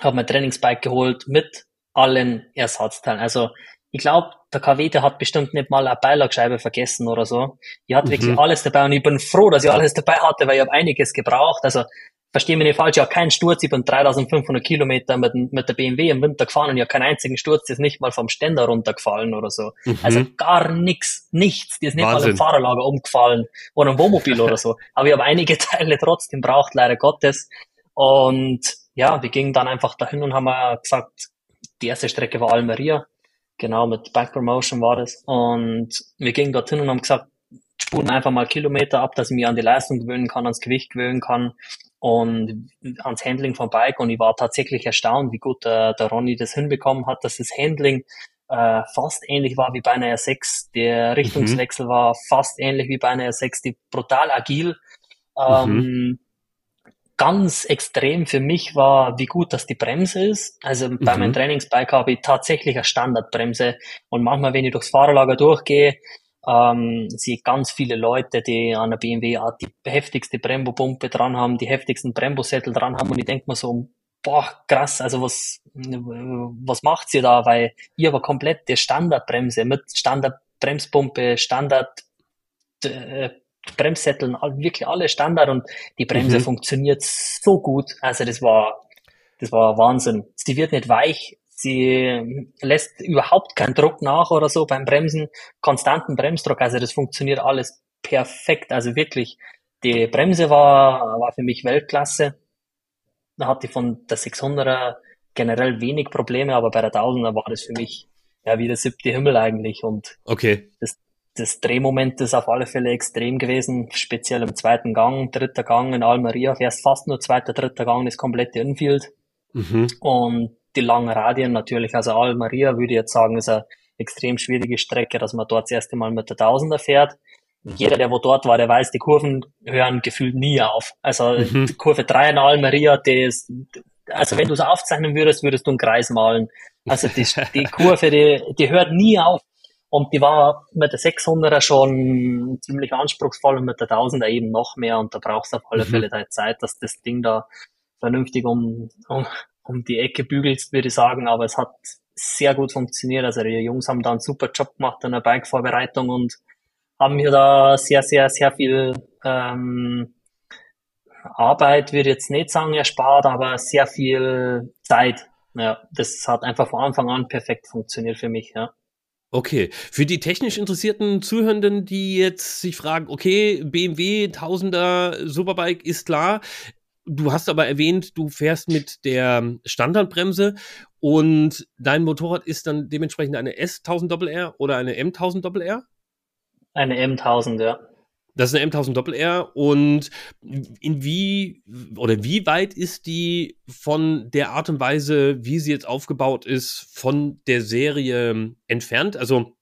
habe mein Trainingsbike geholt mit allen Ersatzteilen. Also ich glaube, der KW, der hat bestimmt nicht mal eine Beilagscheibe vergessen oder so. Ich hatte mhm. wirklich alles dabei und ich bin froh, dass ich alles dabei hatte, weil ich habe einiges gebraucht. Also verstehe mich nicht falsch, ich habe keinen Sturz, ich bin 3500 Kilometer mit, mit der BMW im Winter gefahren und ich habe keinen einzigen Sturz, der ist nicht mal vom Ständer runtergefallen oder so. Mhm. Also gar nichts, nichts, die ist nicht Wahnsinn. mal im Fahrerlager umgefallen oder im Wohnmobil oder so. Aber ich habe einige Teile trotzdem braucht, leider Gottes. Und ja, wir gingen dann einfach dahin und haben gesagt, die erste Strecke war Almeria, genau, mit Bike Promotion war das. Und wir gingen dorthin und haben gesagt, spulen einfach mal Kilometer ab, dass ich mich an die Leistung gewöhnen kann, ans Gewicht gewöhnen kann und ans Handling vom Bike und ich war tatsächlich erstaunt, wie gut der, der Ronny das hinbekommen hat, dass das Handling äh, fast ähnlich war wie bei einer R6. Der mhm. Richtungswechsel mhm. war fast ähnlich wie bei einer R6, die brutal agil. Ähm, mhm. Ganz extrem für mich war, wie gut dass die Bremse ist. Also mhm. bei meinem mhm. Trainingsbike habe ich tatsächlich eine Standardbremse und manchmal, wenn ich durchs Fahrerlager durchgehe, ähm, sehe ganz viele Leute, die an der BMW die heftigste Brembo-Pumpe dran haben, die heftigsten Brembo-Sättel dran haben und ich denke mir so, boah, krass, also was, was macht ihr da? Weil ihr aber komplette Standardbremse mit Standardbremspumpe, Standard äh, Bremssätteln, wirklich alle Standard und die Bremse mhm. funktioniert so gut. Also das war, das war Wahnsinn. Sie wird nicht weich, sie lässt überhaupt keinen Druck nach oder so beim Bremsen, konstanten Bremsdruck, also das funktioniert alles perfekt, also wirklich, die Bremse war, war für mich Weltklasse, da hatte ich von der 600er generell wenig Probleme, aber bei der 1000er war das für mich ja wie der siebte Himmel eigentlich und okay. das, das Drehmoment ist auf alle Fälle extrem gewesen, speziell im zweiten Gang, dritter Gang in Almeria, fährst fast nur zweiter, dritter Gang, das komplette Infield mhm. und die langen Radien natürlich. Also Almeria würde ich jetzt sagen, ist eine extrem schwierige Strecke, dass man dort das erste Mal mit der Tausender fährt. Jeder, der wo dort war, der weiß, die Kurven hören gefühlt nie auf. Also mhm. Kurve 3 in Almeria, die ist, also wenn du es aufzeichnen würdest, würdest du einen Kreis malen. Also die, die Kurve, die, die hört nie auf. Und die war mit der 600er schon ziemlich anspruchsvoll und mit der 1000er eben noch mehr. Und da brauchst du auf alle mhm. Fälle deine Zeit, dass das Ding da vernünftig um, um, um die Ecke bügelst, würde ich sagen, aber es hat sehr gut funktioniert. Also die Jungs haben da einen super Job gemacht in der Bike-Vorbereitung und haben mir da sehr, sehr, sehr viel ähm, Arbeit, würde ich jetzt nicht sagen, erspart, aber sehr viel Zeit. Ja, das hat einfach von Anfang an perfekt funktioniert für mich, ja. Okay, für die technisch interessierten Zuhörenden, die jetzt sich fragen, okay, BMW Tausender Superbike ist klar, Du hast aber erwähnt, du fährst mit der Standardbremse und dein Motorrad ist dann dementsprechend eine S1000RR oder eine M1000RR? Eine M1000, ja. Das ist eine M1000RR und in wie oder wie weit ist die von der Art und Weise, wie sie jetzt aufgebaut ist, von der Serie entfernt? Also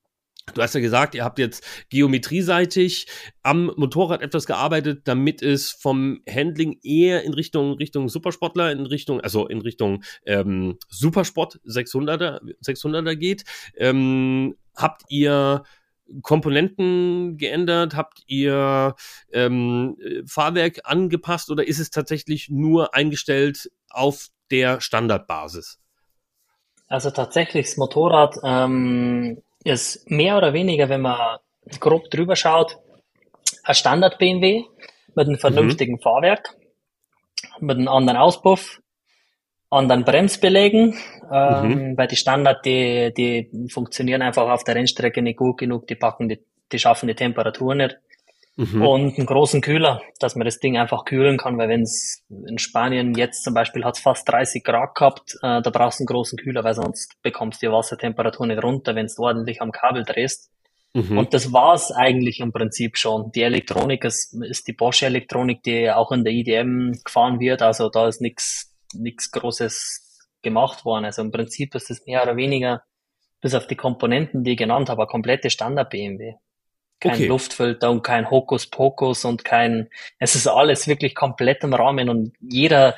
Du hast ja gesagt, ihr habt jetzt geometrieseitig am Motorrad etwas gearbeitet, damit es vom Handling eher in Richtung Richtung Supersportler, in Richtung also in Richtung ähm, Supersport 600er 600er geht. Ähm, habt ihr Komponenten geändert? Habt ihr ähm, Fahrwerk angepasst oder ist es tatsächlich nur eingestellt auf der Standardbasis? Also tatsächlich das Motorrad ähm, ist mehr oder weniger, wenn man grob drüber schaut, ein Standard BMW mit einem vernünftigen mhm. Fahrwerk, mit einem anderen Auspuff, anderen Bremsbelägen, ähm, mhm. weil die Standard, die, die funktionieren einfach auf der Rennstrecke nicht gut genug, die packen, die, die schaffen die Temperatur nicht. Mhm. Und einen großen Kühler, dass man das Ding einfach kühlen kann, weil wenn es in Spanien jetzt zum Beispiel hat es fast 30 Grad gehabt, äh, da brauchst du einen großen Kühler, weil sonst bekommst du die Wassertemperatur nicht runter, wenn du ordentlich am Kabel drehst. Mhm. Und das war's eigentlich im Prinzip schon. Die Elektronik ist, ist die Bosch Elektronik, die auch in der IDM gefahren wird, also da ist nichts nichts Großes gemacht worden. Also im Prinzip ist es mehr oder weniger bis auf die Komponenten, die ich genannt habe, komplette Standard BMW kein okay. Luftfilter und kein Hokuspokus und kein, es ist alles wirklich komplett im Rahmen und jeder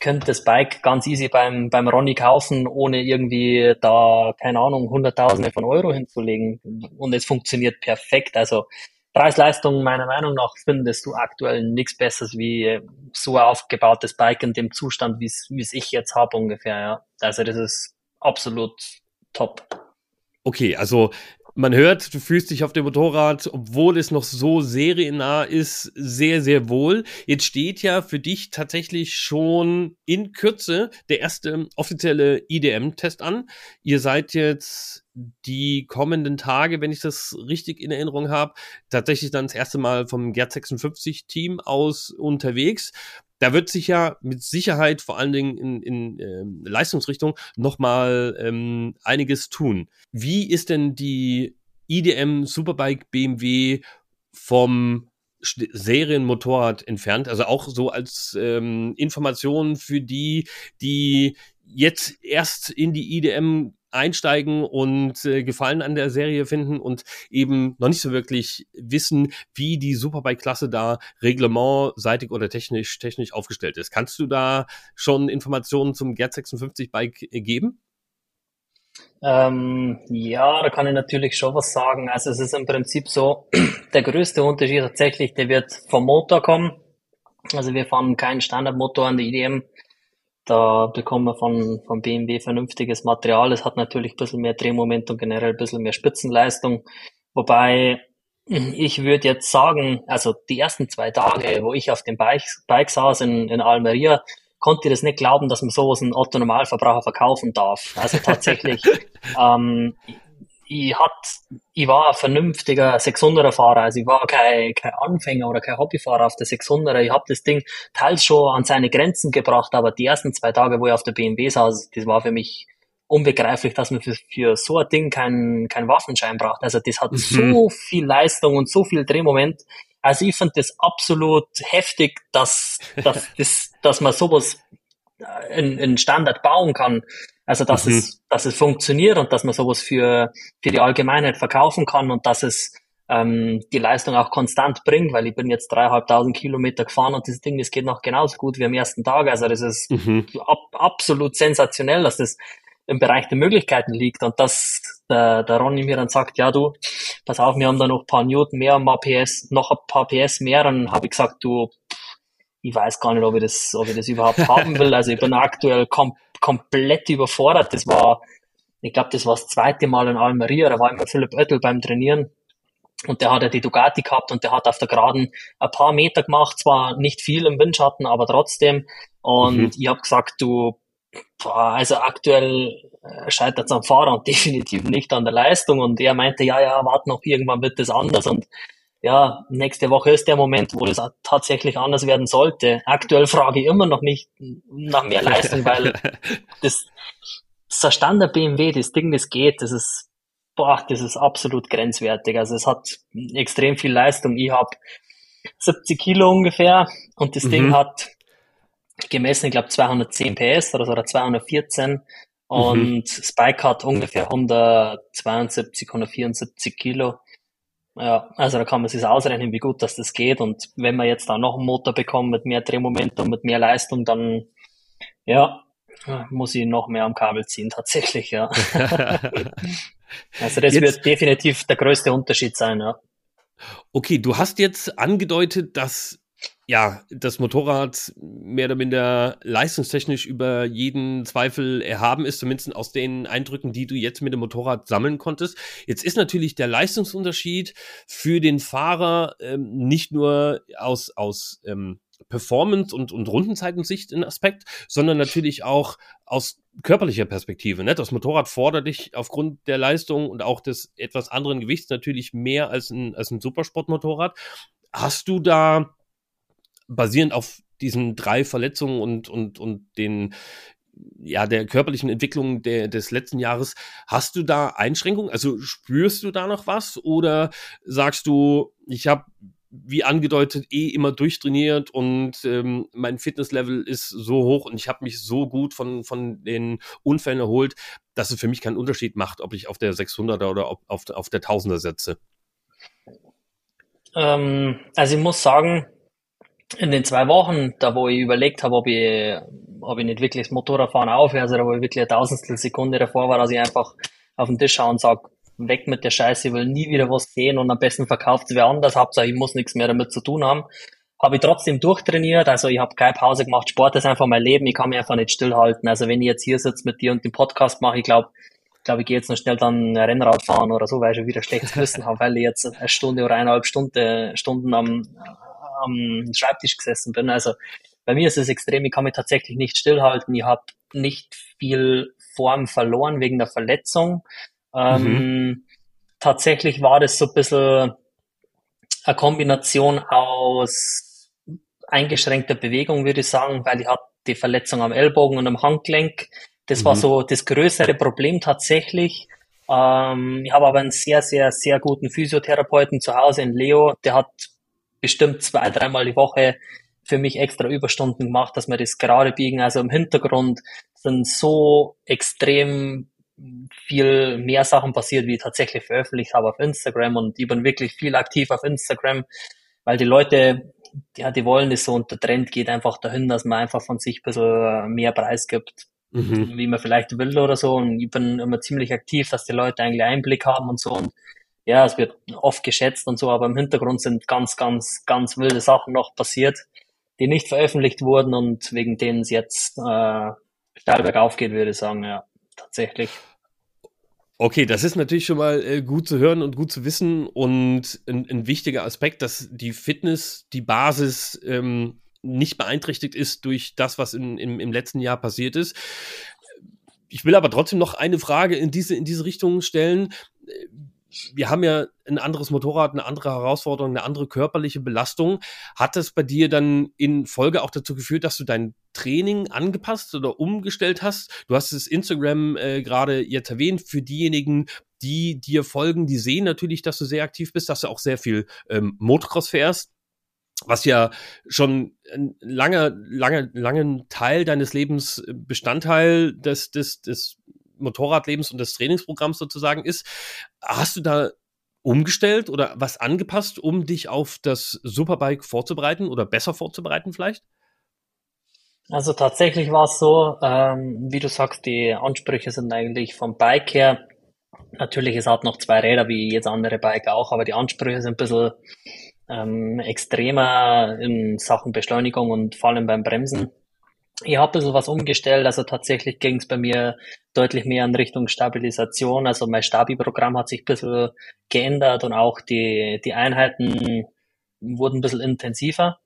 könnte das Bike ganz easy beim, beim Ronny kaufen, ohne irgendwie da, keine Ahnung, Hunderttausende von Euro hinzulegen. Und es funktioniert perfekt. Also Preis-Leistung meiner Meinung nach findest du aktuell nichts Besseres wie so aufgebautes Bike in dem Zustand, wie es ich jetzt habe ungefähr. Ja. Also das ist absolut top. Okay, also man hört, du fühlst dich auf dem Motorrad, obwohl es noch so seriennah ist, sehr, sehr wohl. Jetzt steht ja für dich tatsächlich schon in Kürze der erste offizielle IDM-Test an. Ihr seid jetzt die kommenden Tage, wenn ich das richtig in Erinnerung habe, tatsächlich dann das erste Mal vom Gerd 56 Team aus unterwegs da wird sich ja mit Sicherheit vor allen Dingen in, in ähm, Leistungsrichtung nochmal ähm, einiges tun. Wie ist denn die IDM Superbike BMW vom Serienmotorrad entfernt? Also auch so als ähm, Information für die, die jetzt erst in die IDM einsteigen und äh, Gefallen an der Serie finden und eben noch nicht so wirklich wissen, wie die Superbike-Klasse da reglementseitig oder technisch, technisch aufgestellt ist. Kannst du da schon Informationen zum Gerd 56 Bike geben? Ähm, ja, da kann ich natürlich schon was sagen. Also es ist im Prinzip so, der größte Unterschied tatsächlich, der wird vom Motor kommen. Also wir fahren keinen Standardmotor an der IDM. Da bekommen wir von, von BMW vernünftiges Material. Es hat natürlich ein bisschen mehr Drehmoment und generell ein bisschen mehr Spitzenleistung. Wobei ich würde jetzt sagen, also die ersten zwei Tage, wo ich auf dem Bike, Bike saß in, in Almeria, konnte das nicht glauben, dass man sowas ein Otto Normalverbraucher verkaufen darf. Also tatsächlich, ähm, ich, hat, ich war ein vernünftiger 600er Fahrer, also ich war kein, kein Anfänger oder kein Hobbyfahrer auf der 600er. Ich habe das Ding teils schon an seine Grenzen gebracht, aber die ersten zwei Tage, wo ich auf der BMW saß, das war für mich unbegreiflich, dass man für, für so ein Ding keinen kein Waffenschein braucht. Also das hat mhm. so viel Leistung und so viel Drehmoment. Also ich finde das absolut heftig, dass, dass, das, dass man sowas äh, in, in Standard bauen kann. Also dass mhm. es, dass es funktioniert und dass man sowas für, für die Allgemeinheit verkaufen kann und dass es ähm, die Leistung auch konstant bringt, weil ich bin jetzt dreieinhalbtausend Kilometer gefahren und das Ding, das geht noch genauso gut wie am ersten Tag. Also das ist mhm. ab, absolut sensationell, dass das im Bereich der Möglichkeiten liegt und dass der, der Ronny mir dann sagt, ja du, pass auf, wir haben da noch ein paar Newton mehr, ein paar PS, noch ein paar PS mehr, dann habe ich gesagt, du, ich weiß gar nicht, ob ich das, ob ich das überhaupt haben will. Also ich bin aktuell kom komplett überfordert. Das war, ich glaube, das war das zweite Mal in Almeria, da war mit Philipp Oettel beim Trainieren und der hat ja die Ducati gehabt und der hat auf der Geraden ein paar Meter gemacht, zwar nicht viel im Windschatten, aber trotzdem. Und mhm. ich habe gesagt, du, also aktuell äh, scheitert es am Fahrer und definitiv nicht an der Leistung. Und er meinte, ja, ja, warte noch, irgendwann wird das anders. Und ja, nächste Woche ist der Moment, wo das tatsächlich anders werden sollte. Aktuell frage ich immer noch nicht nach mehr Leistung, weil das, das Standard BMW, das Ding, das geht, das ist, boah, das ist absolut grenzwertig. Also es hat extrem viel Leistung. Ich habe 70 Kilo ungefähr und das mhm. Ding hat gemessen, ich glaube 210 PS oder, oder 214 und mhm. Spike hat ungefähr 172, 174 Kilo. Ja, also da kann man sich ausrechnen, wie gut dass das geht. Und wenn man jetzt da noch einen Motor bekommt mit mehr Drehmomentum, mit mehr Leistung, dann ja, muss ich noch mehr am Kabel ziehen, tatsächlich, ja. also das jetzt, wird definitiv der größte Unterschied sein, ja. Okay, du hast jetzt angedeutet, dass ja, das Motorrad mehr oder minder leistungstechnisch über jeden Zweifel erhaben ist, zumindest aus den Eindrücken, die du jetzt mit dem Motorrad sammeln konntest. Jetzt ist natürlich der Leistungsunterschied für den Fahrer ähm, nicht nur aus, aus ähm, Performance und, und Rundenzeitensicht ein Aspekt, sondern natürlich auch aus körperlicher Perspektive. Ne? Das Motorrad fordert dich aufgrund der Leistung und auch des etwas anderen Gewichts natürlich mehr als ein, als ein Supersportmotorrad. Hast du da basierend auf diesen drei Verletzungen und, und, und den, ja, der körperlichen Entwicklung der, des letzten Jahres, hast du da Einschränkungen? Also spürst du da noch was? Oder sagst du, ich habe wie angedeutet, eh immer durchtrainiert und ähm, mein Fitnesslevel ist so hoch und ich habe mich so gut von, von den Unfällen erholt, dass es für mich keinen Unterschied macht, ob ich auf der 600er oder auf, auf der 1000er setze. Ähm, also ich muss sagen, in den zwei Wochen, da wo ich überlegt habe, ob ich, ob ich nicht wirklich das Motorradfahren aufhöre, also da wo ich wirklich eine Tausendstel Sekunde davor war, dass ich einfach auf den Tisch schaue und sage, weg mit der Scheiße, ich will nie wieder was sehen und am besten verkauft es wer anders, Hauptsache ich muss nichts mehr damit zu tun haben. Habe ich trotzdem durchtrainiert, also ich habe keine Pause gemacht, Sport ist einfach mein Leben, ich kann mich einfach nicht stillhalten. Also wenn ich jetzt hier sitze mit dir und den Podcast mache, ich glaube, ich glaube, ich gehe jetzt noch schnell dann Rennrad fahren oder so, weil ich schon wieder schlechtes Wissen habe, weil ich jetzt eine Stunde oder eineinhalb Stunde, Stunden am, am Schreibtisch gesessen bin. Also bei mir ist es extrem, ich kann mich tatsächlich nicht stillhalten. Ich habe nicht viel Form verloren wegen der Verletzung. Ähm, mhm. Tatsächlich war das so ein bisschen eine Kombination aus eingeschränkter Bewegung, würde ich sagen, weil ich hatte die Verletzung am Ellbogen und am Handgelenk. Das mhm. war so das größere Problem tatsächlich. Ähm, ich habe aber einen sehr, sehr, sehr guten Physiotherapeuten zu Hause in Leo. Der hat bestimmt zwei, dreimal die Woche für mich extra Überstunden gemacht, dass wir das gerade biegen. Also im Hintergrund sind so extrem viel mehr Sachen passiert, wie ich tatsächlich veröffentlicht habe auf Instagram und ich bin wirklich viel aktiv auf Instagram, weil die Leute, ja, die wollen das so und der Trend geht einfach dahin, dass man einfach von sich ein bisschen mehr Preis gibt, mhm. wie man vielleicht will oder so und ich bin immer ziemlich aktiv, dass die Leute eigentlich Einblick haben und so und ja, es wird oft geschätzt und so, aber im Hintergrund sind ganz, ganz, ganz wilde Sachen noch passiert, die nicht veröffentlicht wurden und wegen denen es jetzt äh, steil bergauf geht, würde ich sagen, ja, tatsächlich. Okay, das ist natürlich schon mal äh, gut zu hören und gut zu wissen und ein, ein wichtiger Aspekt, dass die Fitness, die Basis ähm, nicht beeinträchtigt ist durch das, was in, im, im letzten Jahr passiert ist. Ich will aber trotzdem noch eine Frage in diese, in diese Richtung stellen wir haben ja ein anderes Motorrad, eine andere Herausforderung, eine andere körperliche Belastung. Hat das bei dir dann in Folge auch dazu geführt, dass du dein Training angepasst oder umgestellt hast? Du hast es Instagram äh, gerade jetzt erwähnt. Für diejenigen, die dir folgen, die sehen natürlich, dass du sehr aktiv bist, dass du auch sehr viel ähm, Motocross fährst was ja schon ein langer, langer, langen Teil deines Lebens Bestandteil des, des, des Motorradlebens und des Trainingsprogramms sozusagen ist. Hast du da umgestellt oder was angepasst, um dich auf das Superbike vorzubereiten oder besser vorzubereiten vielleicht? Also tatsächlich war es so, ähm, wie du sagst, die Ansprüche sind eigentlich vom Bike her. Natürlich, es hat noch zwei Räder wie jetzt andere Bike auch, aber die Ansprüche sind ein bisschen ähm, extremer in Sachen Beschleunigung und vor allem beim Bremsen. Ich habe ein bisschen was umgestellt, also tatsächlich ging es bei mir deutlich mehr in Richtung Stabilisation. Also mein Stabi-Programm hat sich ein bisschen geändert und auch die, die Einheiten wurden ein bisschen intensiver.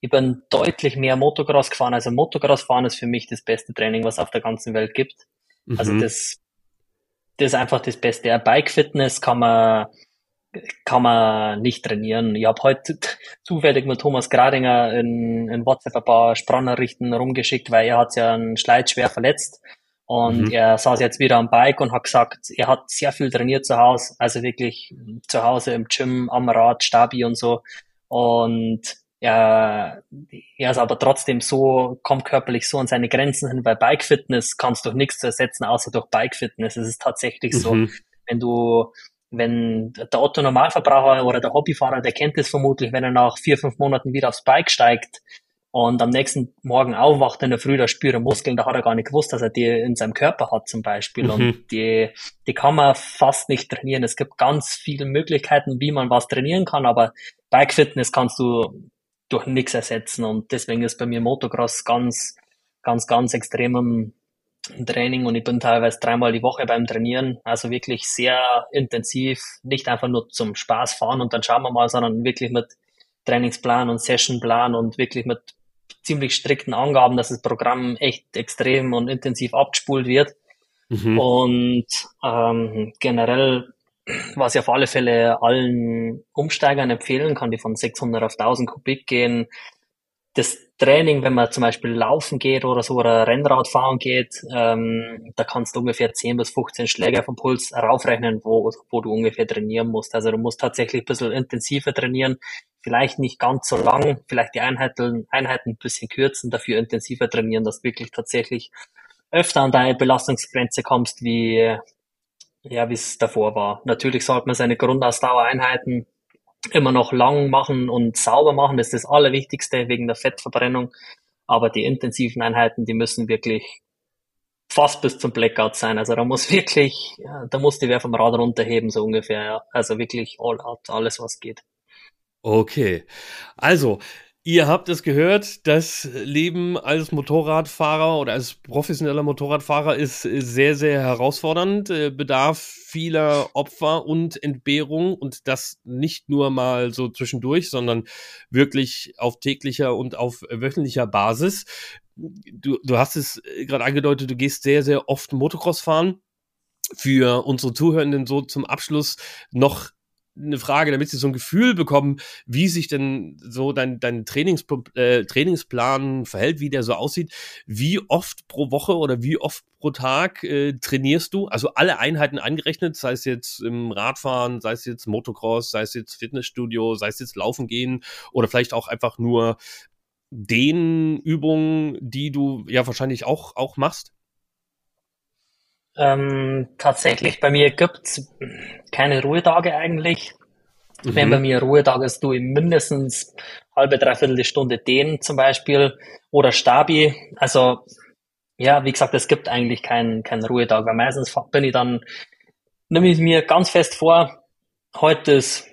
Ich bin deutlich mehr Motocross gefahren. Also Motocross fahren ist für mich das beste Training, was es auf der ganzen Welt gibt. Also mhm. Also das, das ist einfach das Beste. Bike Fitness kann man kann man nicht trainieren. Ich habe heute zufällig mit Thomas Gradinger in, in WhatsApp ein paar Sprachnachrichten rumgeschickt, weil er hat ja einen Schleit schwer verletzt und mhm. er saß jetzt wieder am Bike und hat gesagt, er hat sehr viel trainiert zu Hause, also wirklich zu Hause im Gym, am Rad, Stabi und so. Und er, er ist aber trotzdem so, kommt körperlich so an seine Grenzen hin, weil Bike Fitness kannst du durch nichts ersetzen, außer durch Bike Fitness. Es ist tatsächlich mhm. so, wenn du wenn der Otto Normalverbraucher oder der Hobbyfahrer, der kennt es vermutlich, wenn er nach vier, fünf Monaten wieder aufs Bike steigt und am nächsten Morgen aufwacht in der Früh, da spürt er Muskeln, da hat er gar nicht gewusst, dass er die in seinem Körper hat zum Beispiel. Mhm. Und die, die kann man fast nicht trainieren. Es gibt ganz viele Möglichkeiten, wie man was trainieren kann, aber Bike Fitness kannst du durch nichts ersetzen. Und deswegen ist bei mir Motocross ganz, ganz, ganz extrem im, Training und ich bin teilweise dreimal die Woche beim Trainieren, also wirklich sehr intensiv, nicht einfach nur zum Spaß fahren und dann schauen wir mal, sondern wirklich mit Trainingsplan und Sessionplan und wirklich mit ziemlich strikten Angaben, dass das Programm echt extrem und intensiv abgespult wird. Mhm. Und ähm, generell, was ich auf alle Fälle allen Umsteigern empfehlen kann, die von 600 auf 1000 Kubik gehen, das Training, wenn man zum Beispiel laufen geht oder so oder Rennrad fahren geht, ähm, da kannst du ungefähr 10 bis 15 Schläge vom Puls raufrechnen, wo, wo du ungefähr trainieren musst. Also du musst tatsächlich ein bisschen intensiver trainieren, vielleicht nicht ganz so lang, vielleicht die Einheiten, Einheiten ein bisschen kürzen, dafür intensiver trainieren, dass du wirklich tatsächlich öfter an deine Belastungsgrenze kommst, wie ja, wie es davor war. Natürlich sollte man seine Grundausdauereinheiten immer noch lang machen und sauber machen. Das ist das Allerwichtigste wegen der Fettverbrennung. Aber die intensiven Einheiten, die müssen wirklich fast bis zum Blackout sein. Also da muss wirklich, da muss die wer vom Rad runterheben, so ungefähr. Ja. Also wirklich all out, alles was geht. Okay. Also, Ihr habt es gehört, das Leben als Motorradfahrer oder als professioneller Motorradfahrer ist sehr, sehr herausfordernd, äh, bedarf vieler Opfer und Entbehrung und das nicht nur mal so zwischendurch, sondern wirklich auf täglicher und auf wöchentlicher Basis. Du, du hast es gerade angedeutet, du gehst sehr, sehr oft Motocross fahren. Für unsere Zuhörenden so zum Abschluss noch eine Frage, damit sie so ein Gefühl bekommen, wie sich denn so dein, dein Trainings, äh, Trainingsplan verhält, wie der so aussieht. Wie oft pro Woche oder wie oft pro Tag äh, trainierst du? Also alle Einheiten angerechnet, sei es jetzt im Radfahren, sei es jetzt Motocross, sei es jetzt Fitnessstudio, sei es jetzt Laufen gehen oder vielleicht auch einfach nur den Übungen, die du ja wahrscheinlich auch, auch machst? Ähm, tatsächlich, bei mir gibt's keine Ruhetage eigentlich. Mhm. Wenn bei mir Ruhetag ist, du mindestens halbe, dreiviertel Stunde dehnen zum Beispiel oder Stabi. Also ja, wie gesagt, es gibt eigentlich keinen keinen Ruhetag, weil meistens bin ich dann, nehme ich mir ganz fest vor, heute ist,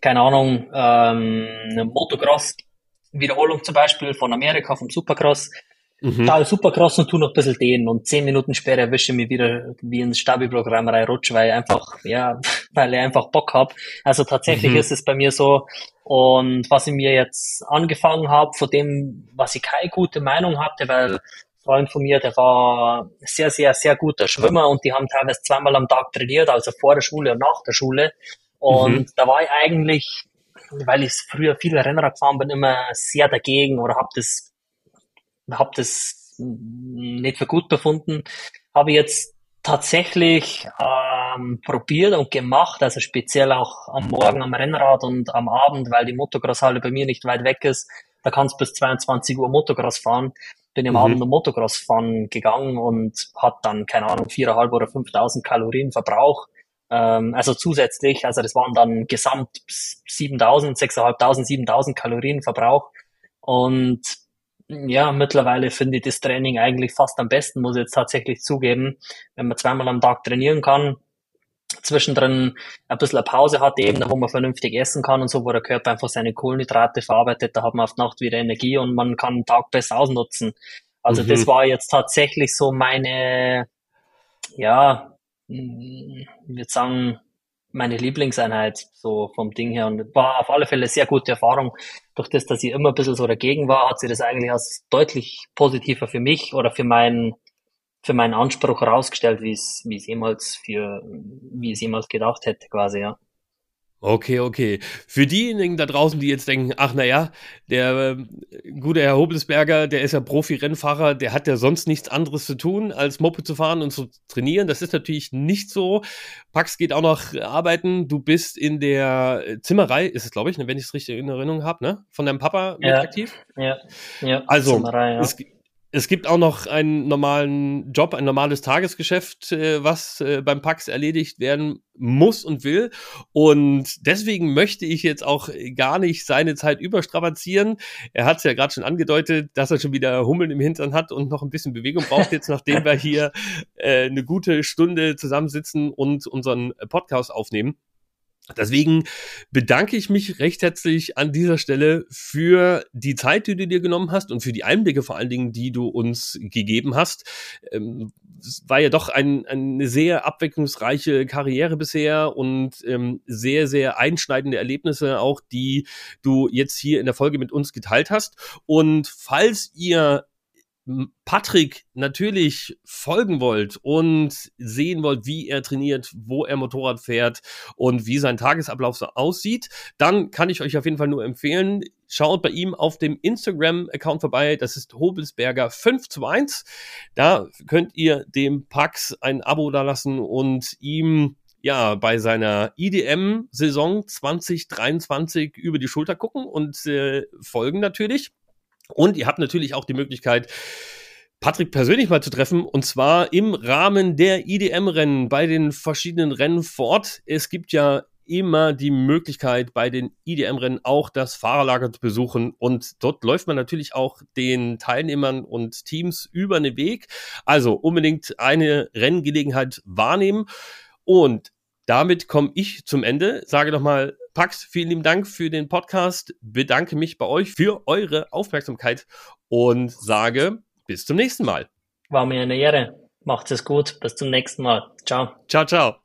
keine Ahnung, ähm, eine Motocross-Wiederholung zum Beispiel von Amerika, vom Supercross. Mhm. Da Supercross und tu noch ein bisschen dehnen und zehn Minuten später erwische ich mich wieder wie ins Stabi-Programm reinrutsch, weil ich einfach, ja, weil ich einfach Bock hab. Also tatsächlich mhm. ist es bei mir so. Und was ich mir jetzt angefangen habe, von dem, was ich keine gute Meinung hatte, weil Freund von mir, der war sehr, sehr, sehr guter Schwimmer und die haben teilweise zweimal am Tag trainiert, also vor der Schule und nach der Schule. Und mhm. da war ich eigentlich, weil ich früher viele Rennrad gefahren bin, immer sehr dagegen oder habe das, hab das nicht für gut befunden. Habe jetzt tatsächlich ähm, probiert und gemacht, also speziell auch am Morgen am Rennrad und am Abend, weil die Motocross-Halle bei mir nicht weit weg ist. Da kannst bis 22 Uhr Motocross fahren bin im mhm. Abend Motocross fahren gegangen und hat dann, keine Ahnung, viereinhalb oder 5000 Kalorien Verbrauch. Ähm, also zusätzlich, also das waren dann gesamt 7000, 6500, 7000 Kalorien Verbrauch. Und ja, mittlerweile finde ich das Training eigentlich fast am besten, muss ich jetzt tatsächlich zugeben. Wenn man zweimal am Tag trainieren kann, zwischendrin ein bisschen eine Pause hat, eben, wo man vernünftig essen kann und so, wo der Körper einfach seine Kohlenhydrate verarbeitet, da hat man auf Nacht wieder Energie und man kann den Tag besser ausnutzen. Also mhm. das war jetzt tatsächlich so meine, ja, ich würde sagen, meine Lieblingseinheit, so vom Ding her. Und war auf alle Fälle sehr gute Erfahrung. Durch das, dass ich immer ein bisschen so dagegen war, hat sich das eigentlich als deutlich positiver für mich oder für meinen für meinen Anspruch herausgestellt, wie es, wie es jemals für, wie es jemals gedacht hätte, quasi, ja. Okay, okay. Für diejenigen da draußen, die jetzt denken, ach naja, der äh, gute Herr Hobelsberger, der ist ja Profi-Rennfahrer, der hat ja sonst nichts anderes zu tun, als Moped zu fahren und zu trainieren. Das ist natürlich nicht so. Pax geht auch noch arbeiten. Du bist in der Zimmerei, ist es, glaube ich, ne, wenn ich es richtig in Erinnerung habe, ne? Von deinem Papa mit ja, aktiv? Ja, ja. Also, Zimmerei, ja. Es, es gibt auch noch einen normalen Job, ein normales Tagesgeschäft, äh, was äh, beim Pax erledigt werden muss und will. Und deswegen möchte ich jetzt auch gar nicht seine Zeit überstrapazieren. Er hat es ja gerade schon angedeutet, dass er schon wieder Hummeln im Hintern hat und noch ein bisschen Bewegung braucht, jetzt nachdem wir hier äh, eine gute Stunde zusammensitzen und unseren Podcast aufnehmen. Deswegen bedanke ich mich recht herzlich an dieser Stelle für die Zeit, die du dir genommen hast und für die Einblicke vor allen Dingen, die du uns gegeben hast. Ähm, es war ja doch ein, eine sehr abwechslungsreiche Karriere bisher und ähm, sehr, sehr einschneidende Erlebnisse auch, die du jetzt hier in der Folge mit uns geteilt hast. Und falls ihr Patrick natürlich folgen wollt und sehen wollt, wie er trainiert, wo er Motorrad fährt und wie sein Tagesablauf so aussieht, dann kann ich euch auf jeden Fall nur empfehlen, schaut bei ihm auf dem Instagram-Account vorbei. Das ist Hobelsberger 521. Da könnt ihr dem Pax ein Abo dalassen und ihm ja, bei seiner IDM-Saison 2023 über die Schulter gucken und äh, folgen natürlich. Und ihr habt natürlich auch die Möglichkeit, Patrick persönlich mal zu treffen und zwar im Rahmen der IDM-Rennen bei den verschiedenen Rennen vor Ort. Es gibt ja immer die Möglichkeit, bei den IDM-Rennen auch das Fahrerlager zu besuchen und dort läuft man natürlich auch den Teilnehmern und Teams über den Weg. Also unbedingt eine Renngelegenheit wahrnehmen und damit komme ich zum Ende. Sage nochmal Pax, vielen lieben Dank für den Podcast. Bedanke mich bei euch für eure Aufmerksamkeit und sage bis zum nächsten Mal. War mir eine Ehre. Macht es gut. Bis zum nächsten Mal. Ciao. Ciao, ciao.